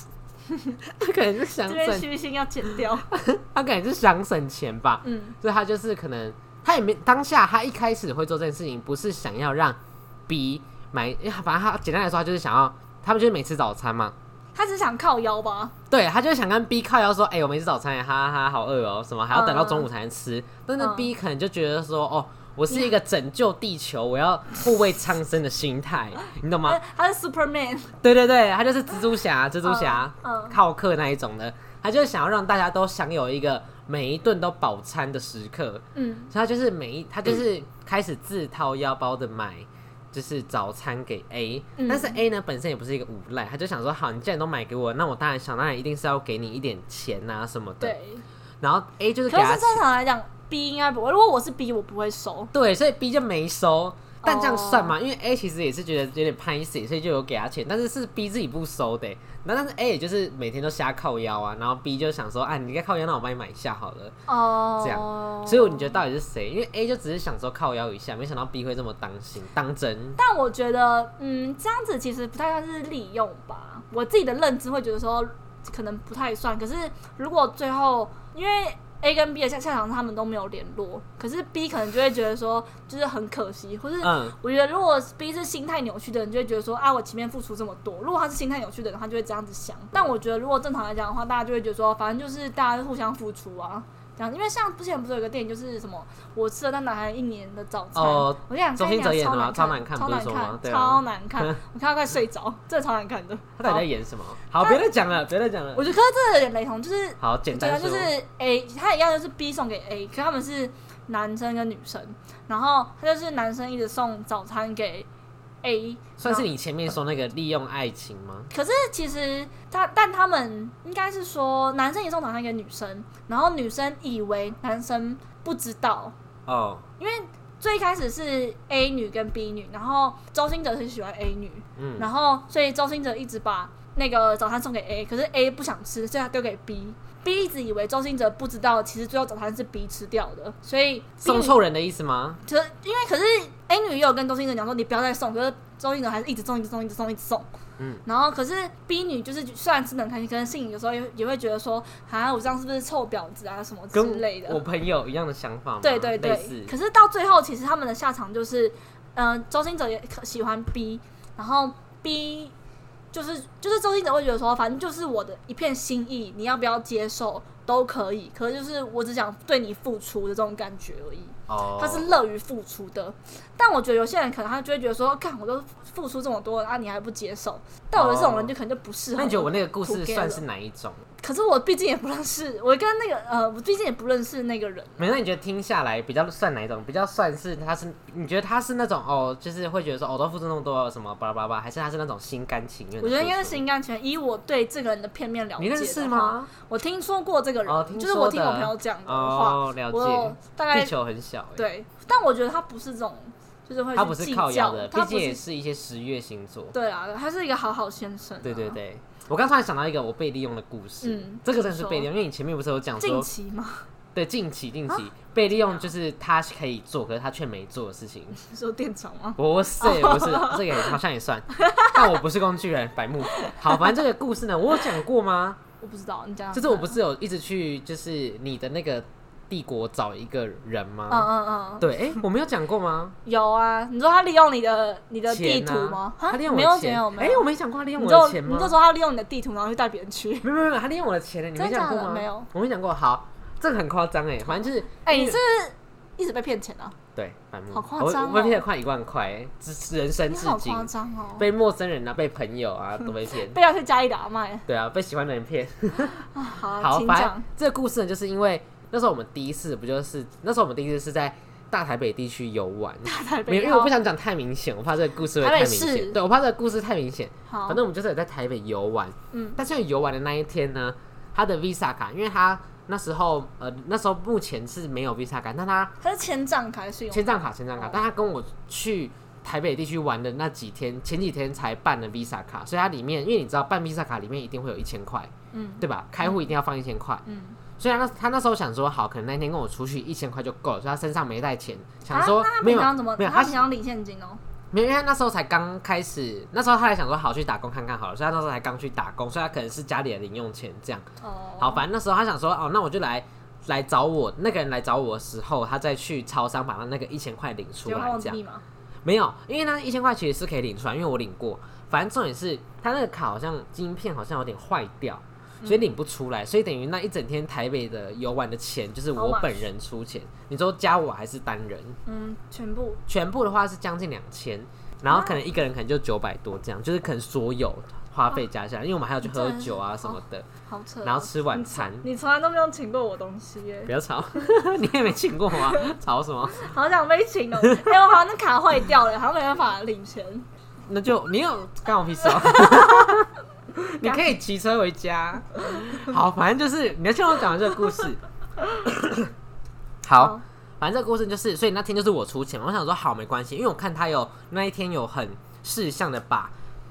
他可能是想这边省，虚心要剪掉。他可能是想省钱吧，嗯所以他就是可能他也没当下他一开始会做这件事情，不是想要让 B 买，因为反正他简单来说，他就是想要他们就是没吃早餐嘛，他只是想靠腰吧？对他就是想跟 B 靠腰说，哎、我没吃早餐耶，哈哈哈，好饿哦，什么还要等到中午才能吃。但是嗯 B 可能就觉得说，哦，我是一个拯救地球，我要护卫苍生的心态，你懂吗？他是 Superman。对对对，他就是蜘蛛侠，蜘蛛侠、嗯嗯好客那一种的，他就是想要让大家都享有一个每一顿都饱餐的时刻，嗯，所以他就是每一他就是开始自掏腰包的买。就是早餐给 A，、嗯但是 A 呢本身也不是一个无赖，他就想说，好，你既然都买给我，那我当然想当然一定是要给你一点钱啊什么的。对。然后 A 就是给可是他钱正常来讲，B 应该不会。如果我是 B，我不会收。对，所以 B 就没收。但这样算哦吗？因为 A 其实也是觉得有点拍死，所以就有给他钱，但是是 B 自己不收的欸。那但是 A 也就是每天都瞎靠腰啊，然后 B 就想说，啊，你该靠腰，那我帮你买一下好了。哦，这样所以你觉得到底是谁？因为 A 就只是想说靠腰一下，没想到 B 会这么当心当真。但我觉得，嗯，这样子其实不太算是利用吧。我自己的认知会觉得说，可能不太算。可是如果最后，因为 A 跟 B 的下下场他们都没有联络，可是 B 可能就会觉得说，就是很可惜，或是嗯，我觉得如果 B 是心态扭曲的人，就会觉得说啊，我前面付出这么多。如果他是心态扭曲的人，他就会这样子想。但我觉得如果正常来讲的话，大家就会觉得说，反正就是大家互相付出啊。这样，因为像之前不是有个电影，就是什么我吃了那男孩一年的早餐，哦我想周星哲演超超难看超难不是说吗看，对啊超难看，我看到快睡着，真的超难看的。他到底在演什么？好，别再讲了，别再讲了我。觉得这个有点雷同，就是好，简单说。就是 A，他一样就是 B 送给 A，可是他们是男生跟女生，然后他就是男生一直送早餐给 A，算是你前面说那个利用爱情吗？可是其实他，但他们应该是说男生也送早餐给女生，然后女生以为男生不知道，哦，因为最开始是 A 女跟 B 女，然后周星哲是喜欢 A 女，嗯，然后所以周星哲一直把那个早餐送给 A，可是 A 不想吃，所以他丢给 B。B 一直以为周星哲不知道，其实最后早餐是 B 吃掉的，所以送错人的意思吗？可因为可是 A 女也有跟周星哲讲说，你不要再送，可是周星哲还是一直送，一直送，一直送，一直送。嗯，然后可是 B 女就是虽然吃的很开心，可是心里有时候也也会觉得说，啊，我这样是不是臭婊子啊什么之类的。我朋友一样的想法？对对对。可是到最后，其实他们的下场就是，嗯、周星哲也可喜欢 B，然后 B 就是就是周星驰会觉得说，反正就是我的一片心意，你要不要接受都可以，可是就是我只想对你付出的这种感觉而已。哦，他是乐于付出的，但我觉得有些人可能他就会觉得说，看我都付出这么多了啊，你还不接受？但我觉得这种人就可能就不适合。那你觉得我那个故事算是哪一种？可是我毕竟也不认识，我跟那个呃，我毕竟也不认识那个人。没，那你觉得听下来比较算哪一种？比较算是他是你觉得他是那种哦，就是会觉得说哦，我都付出那么多什么巴拉巴拉，还是他是那种心甘情愿？我觉得应该是。心甘情愿。以我对这个人的片面了解，你认识？吗？我听说过这个人，哦就是我听我朋友讲的话，哦，了解。大概地球很小，哎，对，但我觉得他不是这种，就是会他不是靠腰的，毕竟也是是一些十月星座。对啊，他是一个好好先生、啊。对对，对，我刚突然想到一个我被利用的故事，嗯这个真是被利用，因为你前面不是有讲近说，期吗，对近期近啊期被利用就是他可以做，可是他却没做的事情。你说店长吗？不是不是，这个好像也算，但我不是工具人，白木。好，反正这个故事呢，我有讲过吗？我不知道，你讲。就是我不是有一直去，就是你的那个帝国找一个人吗？嗯嗯嗯，对，哎、我没有讲过吗？有啊。你说他利用你的你的地钱图吗？啊他利用我的钱，有没有。我没讲过他利用你就我的钱吗？你就说他利用你的地图，然后去带别人去。没有没有没有，他利用我的钱呢，你没讲过吗？没有，我没讲过。好，这个很夸张哎，反正就是，哎、你是一直被骗钱啊？对，反目，好夸张哦我我被骗了快一万块，哎至人生你好至今夸，张哦！被陌生人啊，被朋友啊 都被骗。被要去加一打卖对啊，被喜欢的人骗。啊！好，好，反正。这个故事呢，就是因为那时候我们第一次不就是那时候我们第一次是在大台北地区游玩，台北没有，因为我不想讲太明显，我怕这个故事会太明显。市对，我怕这个故事太明显。好，反正我们就是有在台北游玩，嗯。但是游玩的那一天呢，他的 Visa 卡，因为他那时候呃那时候目前是没有 Visa 卡，但他他是千账卡还是信用？千账卡千账卡哦，但他跟我去台北地区玩的那几天，前几天才办了 Visa 卡，所以它里面，因为你知道办 Visa 卡里面一定会有一千块，嗯。对吧？开户一定要放一千块，嗯，所以他那他那时候想说，好，可能那天跟我出去一千块就够了，所以他身上没带钱，想说、没有？没有，他他平常领现金哦。没有，因为他那时候才刚开始，那时候他还想说好去打工看看好了，所以他那时候才刚去打工，所以他可能是家里的零用钱这样。哦，好，反正那时候他想说，哦，那我就来来找我那个人来找我的时候，他再去超商把他那个一千块领出来这样。没有，因为那一千块其实是可以领出来，因为我领过。反正重点是他那个卡好像晶片好像有点坏掉，所以领不出来，所以等于那一整天台北的游玩的钱就是我本人出钱。你说加我还是单人？嗯，全部全部的话是将近两千，然后可能一个人可能就九百多这样，就是可能所有花费加起来，因为我们还要去喝酒啊什么的，好扯哦。然后吃晚餐。你从来都没有请过我东西耶，不要吵，你也没请过我啊，吵什么？好想被请哦！哎，我好像那卡坏掉了，好像没办法领钱。那就你有干我屁事哦！你可以骑车回家。好，反正就是你要听我讲这个故事。好，反正这个故事就是，所以那天就是我出钱嘛。我想说好没关系，因为我看他有那一天有很事项的把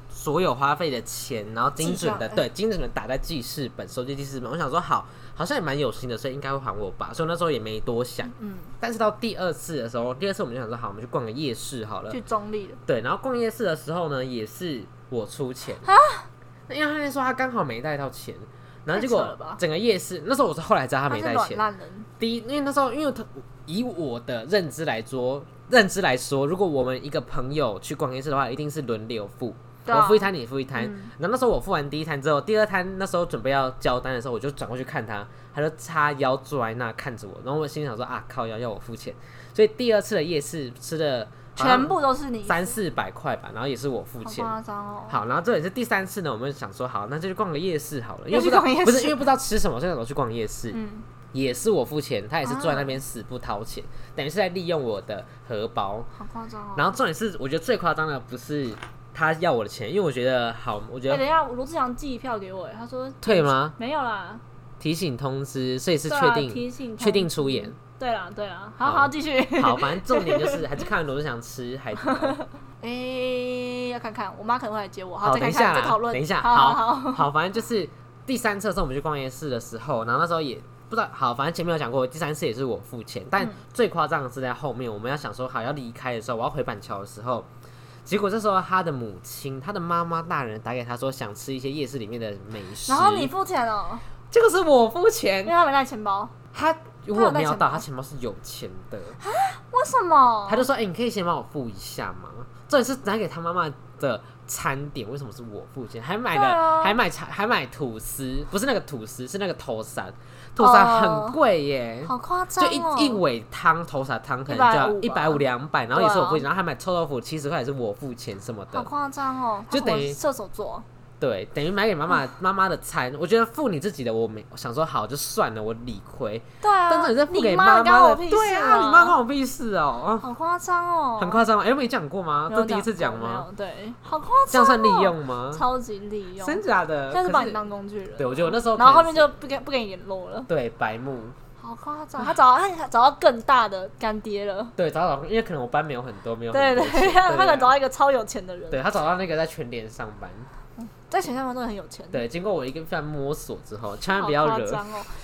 所有花费的钱，然后精准的对精准的打在记事本，手机记事本。我想说好，好像也蛮有心的，所以应该会还我吧。所以那时候也没多想。嗯。但是到第二次的时候，第二次我们就想说好，我们去逛个夜市好了。去中立的。对，然后逛夜市的时候呢，也是我出钱啊。因为他那说他刚好没带到钱。然后结果整个夜市，那时候我是后来知道他没带钱。第一，因为那时候，因为他以我的认知来说，认知来说，如果我们一个朋友去逛夜市的话，一定是轮流付，我付一摊，你付一摊。然后那时候我付完第一摊之后，第二摊那时候准备要交单的时候，我就转过去看他，他就叉腰坐在那看着我，然后我心想说啊，靠腰要我付钱。所以第二次的夜市吃的。全部都是你三四百块吧，然后也是我付钱。夸张哦！好，然后这也是第三次呢，我们想说好，那就去逛个夜市好了，因为不知道不是因为不知道吃什么，所以我去逛夜市。嗯，也是我付钱，他也是坐在那边死不掏钱，等于是在利用我的荷包。好夸张哦！然后重点是，我觉得最夸张的不是他要我的钱，因为我觉得好，我觉得。等一下，罗志祥寄票给我，他说退吗？没有啦，提醒通知，所以是确定提醒确定出演。对了对了，好好继续。好，反正重点就是 还是看罗志祥吃海底捞。哎，要看看我妈可能会来接我。好，等一下再讨论。等一下，好好好，反正就是第三次的时候我们去逛夜市的时候，然后那时候也不知道。好，反正前面有讲过，第三次也是我付钱，但最夸张的是在后面，我们要想说好要离开的时候，我要回板桥的时候，结果这时候他的母亲，他的妈妈大人打给他说想吃一些夜市里面的美食，然后你付钱哦，这个是我付钱，因为他没带钱包，他。如果没有到，他钱包是有钱的啊？为什么？他就说：“哎，你可以先帮我付一下吗？”这也是拿给他妈妈的餐点，为什么是我付钱？还买的，还买茶，还买吐司，不是那个吐司，是那个头沙，头沙很贵耶，好夸张！就一一尾汤头沙汤可能就要一百五两百，然后也是我付钱，然后还买臭豆腐七十块也是我付钱什么的，好夸张哦！就等于射手座。对，等于买给妈妈妈妈的餐，我觉得付你自己的，我没想说好就算了，我理亏。对啊，但是你在付给妈妈的，对啊，你妈关我屁事哦，好夸张哦，很夸张。哎，没讲过吗？都第一次讲吗？对，好夸张，这样算利用吗？超级利用，真假的？但是把你当工具人。对，我觉得我那时候，然后后面就不给不给你联络了。对，白目，好夸张。他找到他找到更大的干爹了。对，找到，因为可能我班没有很多，没有对对，他可能找到一个超有钱的人。对他找到那个在全联上班。在全校都很有钱。对，经过我一个番摸索之后，千万不要惹，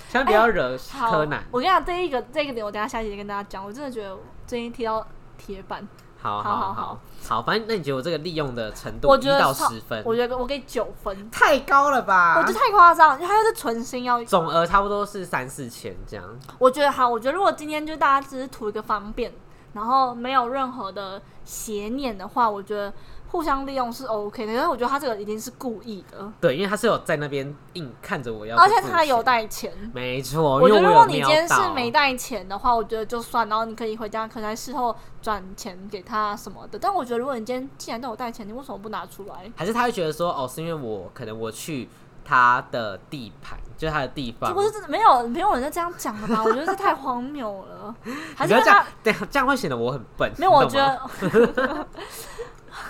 千万不要惹柯南。我跟你讲，这一个这个点，我等下下集跟大家讲。我真的觉得最近踢到铁板。好好好好好，反正那你觉得我这个利用的程度一到十分？我觉得我给九分，太高了吧？我觉得太夸张，因为它就是存心要总额差不多是三四千这样。我觉得好，我觉得如果今天就大家只是图一个方便，然后没有任何的邪念的话，我觉得。互相利用是 OK 的，但是我觉得他这个一定是故意的。对，因为他是有在那边硬看着我要，而且他有带钱。没错，我觉得如果你今天是没带钱的话，我觉得就算，然后你可以回家，可能事后转钱给他什么的。但我觉得如果你今天既然都有带钱，你为什么不拿出来？还是他会觉得说，哦，是因为我可能我去他的地盘，就是他的地方。不是真的没有没有人在这样讲的吧？我觉得这太荒谬了。还是这样，对，这样会显得我很笨。没有，我觉得。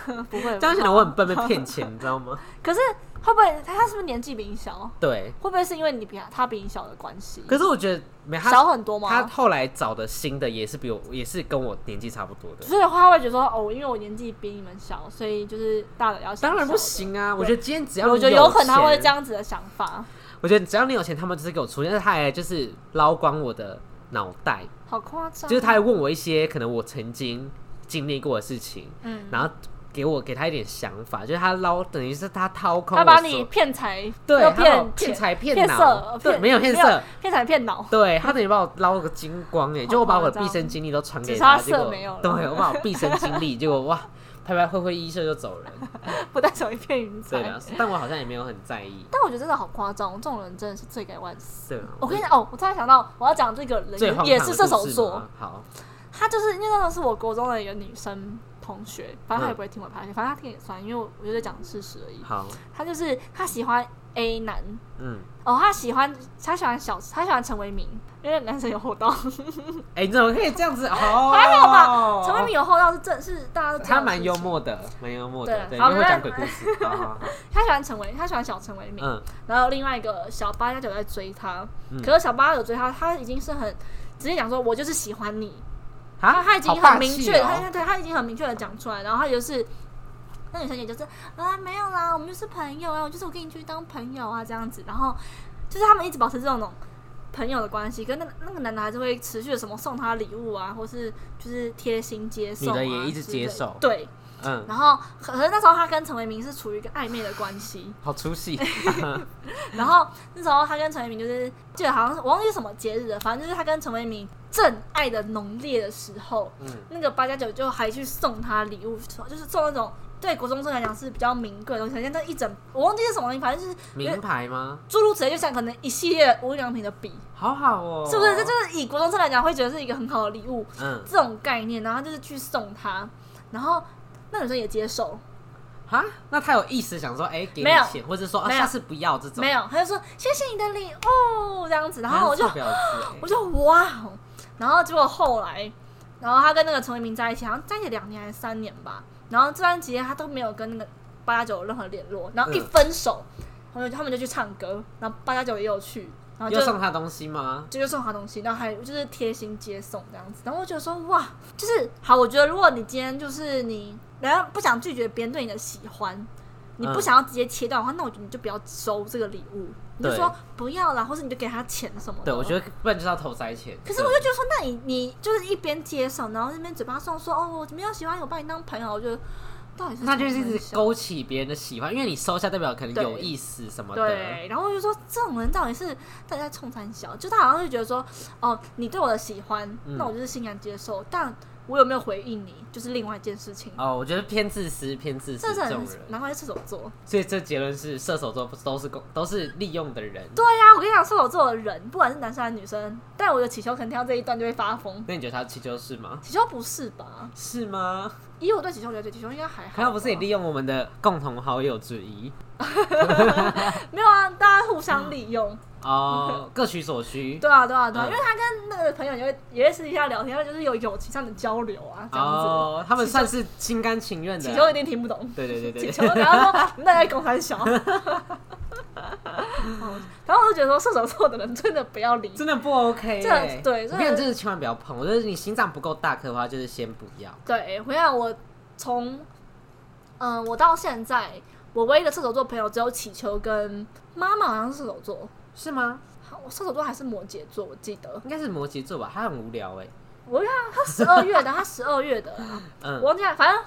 不会，这样显得我很 笨，被骗钱，你知道吗？可是会不会他他是不是年纪比你小？对，会不会是因为你比他他比你小的关系？可是我觉得没他小很多吗？他后来找的新的也是比我，也是跟我年纪差不多的。所以他会觉得说哦，因为我年纪比你们小，所以就是大的要当然不行啊！我觉得今天只要我觉得有可能他会这样子的想法。我觉得只要你有钱，他们就是给我出但是，他还就是捞光我的脑袋，好夸张！就是他还问我一些可能我曾经经历过的事情，嗯，然后。给我给他一点想法，就是他捞，等于是他掏空，他把你骗财，对，骗骗财骗脑，对，没有骗色，骗财骗脑，对他等于把我捞个精光哎，就我把我的毕生精力都传给他，结果没有，对，我把我毕生精力，结果哇，拍拍挥挥衣袖就走人，不带走一片云彩，对啊，但我好像也没有很在意，但我觉得真的好夸张，这种人真的是罪该万死。我跟你讲哦，我突然想到，我要讲这个人也是射手座，好，他就是因为那时候是我国中的一个女生。同学，反正他也不会听我 o 反正他听也算，因为我我就在讲事实而已。好，他就是他喜欢 A 男，嗯，哦，他喜欢他喜欢小他喜欢陈为民，因为男生有厚道，哎、你怎么可以这样子？哦，还好吧？陈为民有厚道是正是大家都他蛮幽默的，蛮幽默的，对，对好那因为会讲鬼故事。他喜欢陈为，他喜欢小陈为民，嗯，然后另外一个小八加九在追他，嗯。可是小八有追他，他已经是很直接讲说，我就是喜欢你，他啊，他已经很明确，他哦对他已经很明确的讲出来，然后他就是。那女生也就是啊没有啦，我们就是朋友啊，我就是我跟你去当朋友啊这样子，然后就是他们一直保持这种朋友的关系，跟那那个男的还是会持续的什么送他礼物啊，或是就是贴心接受、啊，女的也一直接受对，嗯，然后可可是那时候他跟陈为民是处于一个暧昧的关系，好出戏。然后那时候他跟陈为民就是记得好像是我忘记什么节日了，反正就是他跟陈为民正爱的浓烈的时候，嗯，那个八加九就还去送他礼物，就是送那种对国中生来讲是比较名贵的东西，像那一整我忘记是什么东西，反正就是名牌吗？诸如此类，就像可能一系列无印良品的笔，好好哦，是不是？这就是以国中生来讲会觉得是一个很好的礼物，嗯，这种概念，然后他就是去送他，然后那女生也接受，啊，那他有意思想说，哎，给你钱，或者说啊，下次不要这种，没有，他就说谢谢你的礼物这样子，然后我就 我就哇哦，然后结果后来，然后他跟那个陈伟明在一起，好像在一起两年还是三年吧。然后这段期间他都没有跟那个八加九有任何联络，然后一嗯。分手，他们他们就去唱歌，然后八加九也有去，然后就又送他东西吗？就就送他东西，然后还就是贴心接送这样子。然后我觉得说哇，就是好，我觉得如果你今天就是你，然后不想拒绝别人对你的喜欢。你不嗯想要直接切断的话，那我觉得你就不要收这个礼物，你就说不要啦，或者你就给他钱什么的。对，我觉得不然就是要投塞钱。可是我就觉得说，那你你就是一边接受，然后那边嘴巴上说哦，我没有喜欢你，我把你当朋友，我觉得到底是那就是勾起别人的喜欢，因为你收下代表可能有意思什么的。对，然后我就说这种人到底是大家冲三小，就他好像就觉得说哦，你对我的喜欢，嗯那我就是欣然接受，但我有没有回应你，就是另外一件事情。哦，我觉得偏自私，偏自私这种人，难怪是射手座。所以这结论是射手座不是都是公都是利用的人。对呀、我跟你讲，射手座的人，不管是男生还是女生，但我的祈求可能听到这一段就会发疯。那你觉得他祈求是吗？祈求不是吧？是吗？以我对祈求了解，祈求应该还好吧。还有不是也利用我们的共同好友之一 没有啊，大家互相利用。哦，各取所需。对啊，对啊，对啊，嗯因为他跟那个朋友也会也会私底下聊天，就是有友情上的交流啊，这样子。哦，他们算是心甘情愿的啊。祈求一定听不懂，对对对对祈求然后说你们在公三小。哦然后我就觉得说射手座的人真的不要理，真的不 OK 这欸。对这我跟你讲，真的千万不要碰。我觉得你心脏不够大颗的话，就是先不要。对，回来我从嗯、我到现在，我唯一的射手座朋友只有祈求跟妈妈好像是射手座，是吗？好我射手座还是摩羯座，我记得。应该是摩羯座吧，他很无聊哎。我看他十二月的，他十二月的啊、我 嗯，忘记了，反正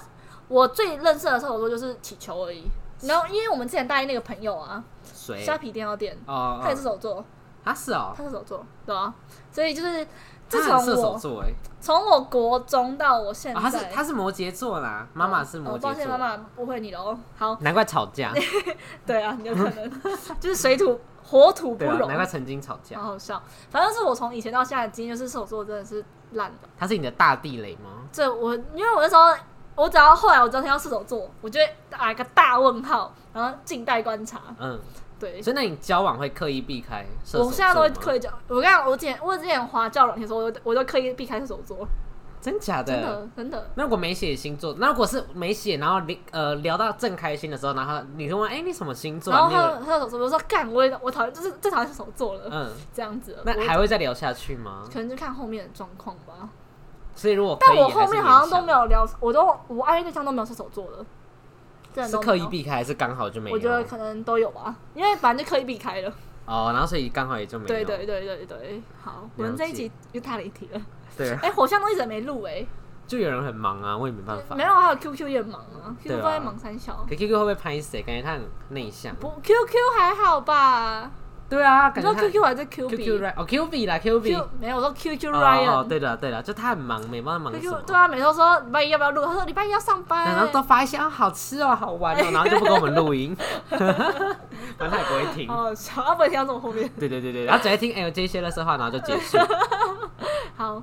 我最认识的射手座就是祈求而已。然后，因为我们之前大一那个朋友啊，谁？虾皮电脑店，哦，他也是射哦手座，他是哦，他是射手座，对啊。所以就是他自从射手我座哎。从我国中到我现在，哦他是他是摩羯座啦，妈妈是摩羯哦抱歉，妈座，妈误会你了哦。好，难怪吵架。对啊，有可能 就是水土火土不对啊，容，难怪曾经吵架。好好笑。反正是我从以前到现在的经验，就是射手座真的是烂的。他是你的大地雷吗？这我因为我那时候，我只要后来我只要听到射手座，我就会打一个大问号，然后静待观察。嗯，对，所以那你交往会刻意避开射手座吗？我现在都会刻意交。我跟你讲，我之前我之前滑教软件的时候，我都我都刻意避开射手座，真假的真的真的。那如果没写星座，那如果是没写，然后你呃聊到正开心的时候，然后你就问，哎、你什么星座、然后他射手座，我说干，我也我讨厌，就是最讨厌射手座了，嗯，这样子。那还会再聊下去吗？可能就看后面的状况吧。所以如果以但我后面好像都没有，聊，我都我暧昧对象都没有射手座的，真的是。刻意避开，还是刚好就没有？我觉得可能都有吧，因为反正就刻意避开了。哦，然后所以刚好也就没有。对对对对对，好，我们这一集又大了一题了。对，哎、火象都一直没录哎，就有人很忙啊，我也没办法。没有，还有 QQ 也忙啊，QQ 都在忙三小。可 QQ 会不会拍谁？感觉他很内向。不，QQ 还好吧？对啊，你说感觉他 QQ 还是 Q B？QQ Ryan 哦 Q B 啦 Q B。Q 没有，我说 QQ 哦 Ryan。哦，对的对的，就他很忙，没办法忙什 QQ 么。对啊，每次说礼拜一要不要录，他说礼拜一要上班。然后都发一些啊好吃哦，好玩哦，然后就不跟我们录音，反正他也不会听。哦，小阿不会听到这么后面。对对对对，然后只会听哎呦这些乐色话，然后就结束。好，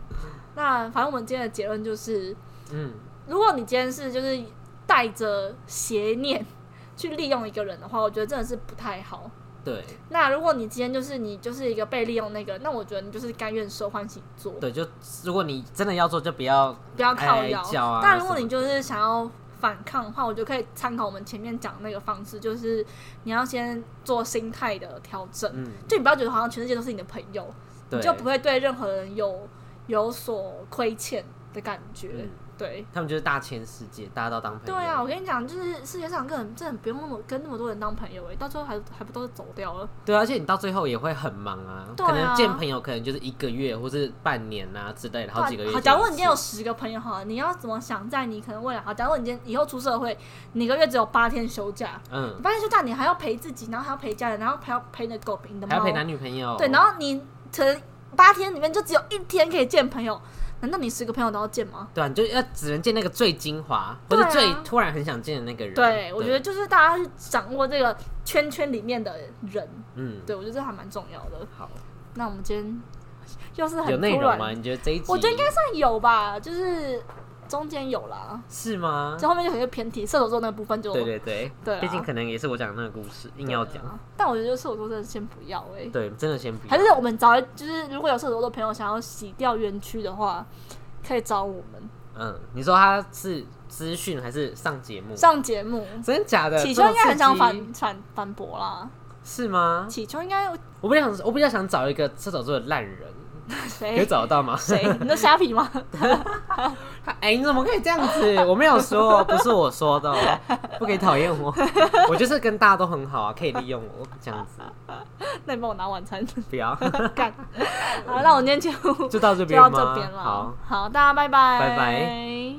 那反正我们今天的结论就是，嗯，如果你今天是就是带着邪念去利用一个人的话，我觉得真的是不太好。对。那如果你今天就是你就是一个被利用那个，那我觉得你就是甘愿受欢喜做，对，就如果你真的要做，就不要不要靠哀腰。叫啊。但如果你就是想要反抗的话，我就可以参考我们前面讲那个方式，就是你要先做心态的调整，嗯，就你不要觉得好像全世界都是你的朋友，对，你就不会对任何人有有所亏欠的感觉。嗯对，他们就是大千世界，大家都当朋友。对啊，我跟你讲，就是世界上根本真的不用那么跟那么多人当朋友哎，到最后还还不都走掉了？对啊，而且你到最后也会很忙啊，可能见朋友可能就是一个月或是半年啊之类的，好几个月好，假如你今天有十个朋友好了，你要怎么想在你可能未来好？假如你今天以后出社会，你一个月只有八天休假，嗯，八天休假你还要陪自己，然后还要陪家人，然后还要陪你的狗、陪你的猫，还要陪男女朋友。对，然后你可能八天里面就只有一天可以见朋友，难道你十个朋友都要见吗？对啊，你就要只能见那个最精华，或者最突然很想见的那个人。对，我觉得就是大家去掌握这个圈圈里面的人，嗯，对我觉得这还蛮重要的。好，那我们今天又是很有内突然容吗？你觉得这一集？我觉得应该算有吧，就是中间有啦，是吗？这后面就有一个偏题，射手座那个部分就对对对，对啊毕竟可能也是我讲的那个故事，硬要讲。啊但我觉得射手座真的先不要哎、对，真的先不要。还是我们找就是如果有射手座的朋友想要洗掉冤屈的话，可以找我们嗯，你说他是资讯还是上节目？上节目。真的假的？启秋应该很想反反反驳啦，是吗？启秋应该我比较想，我比较想找一个射手座的烂人，可以谁找得到吗？谁？你的虾皮吗？哎、你怎么可以这样子？我没有说，不是我说的哦，不可以讨厌我。我就是跟大家都很好啊，可以利用我这样子，那你帮我拿晚餐，不要，干。好，那我今天就就到这就到？这边了。好。好，大家拜拜，拜拜。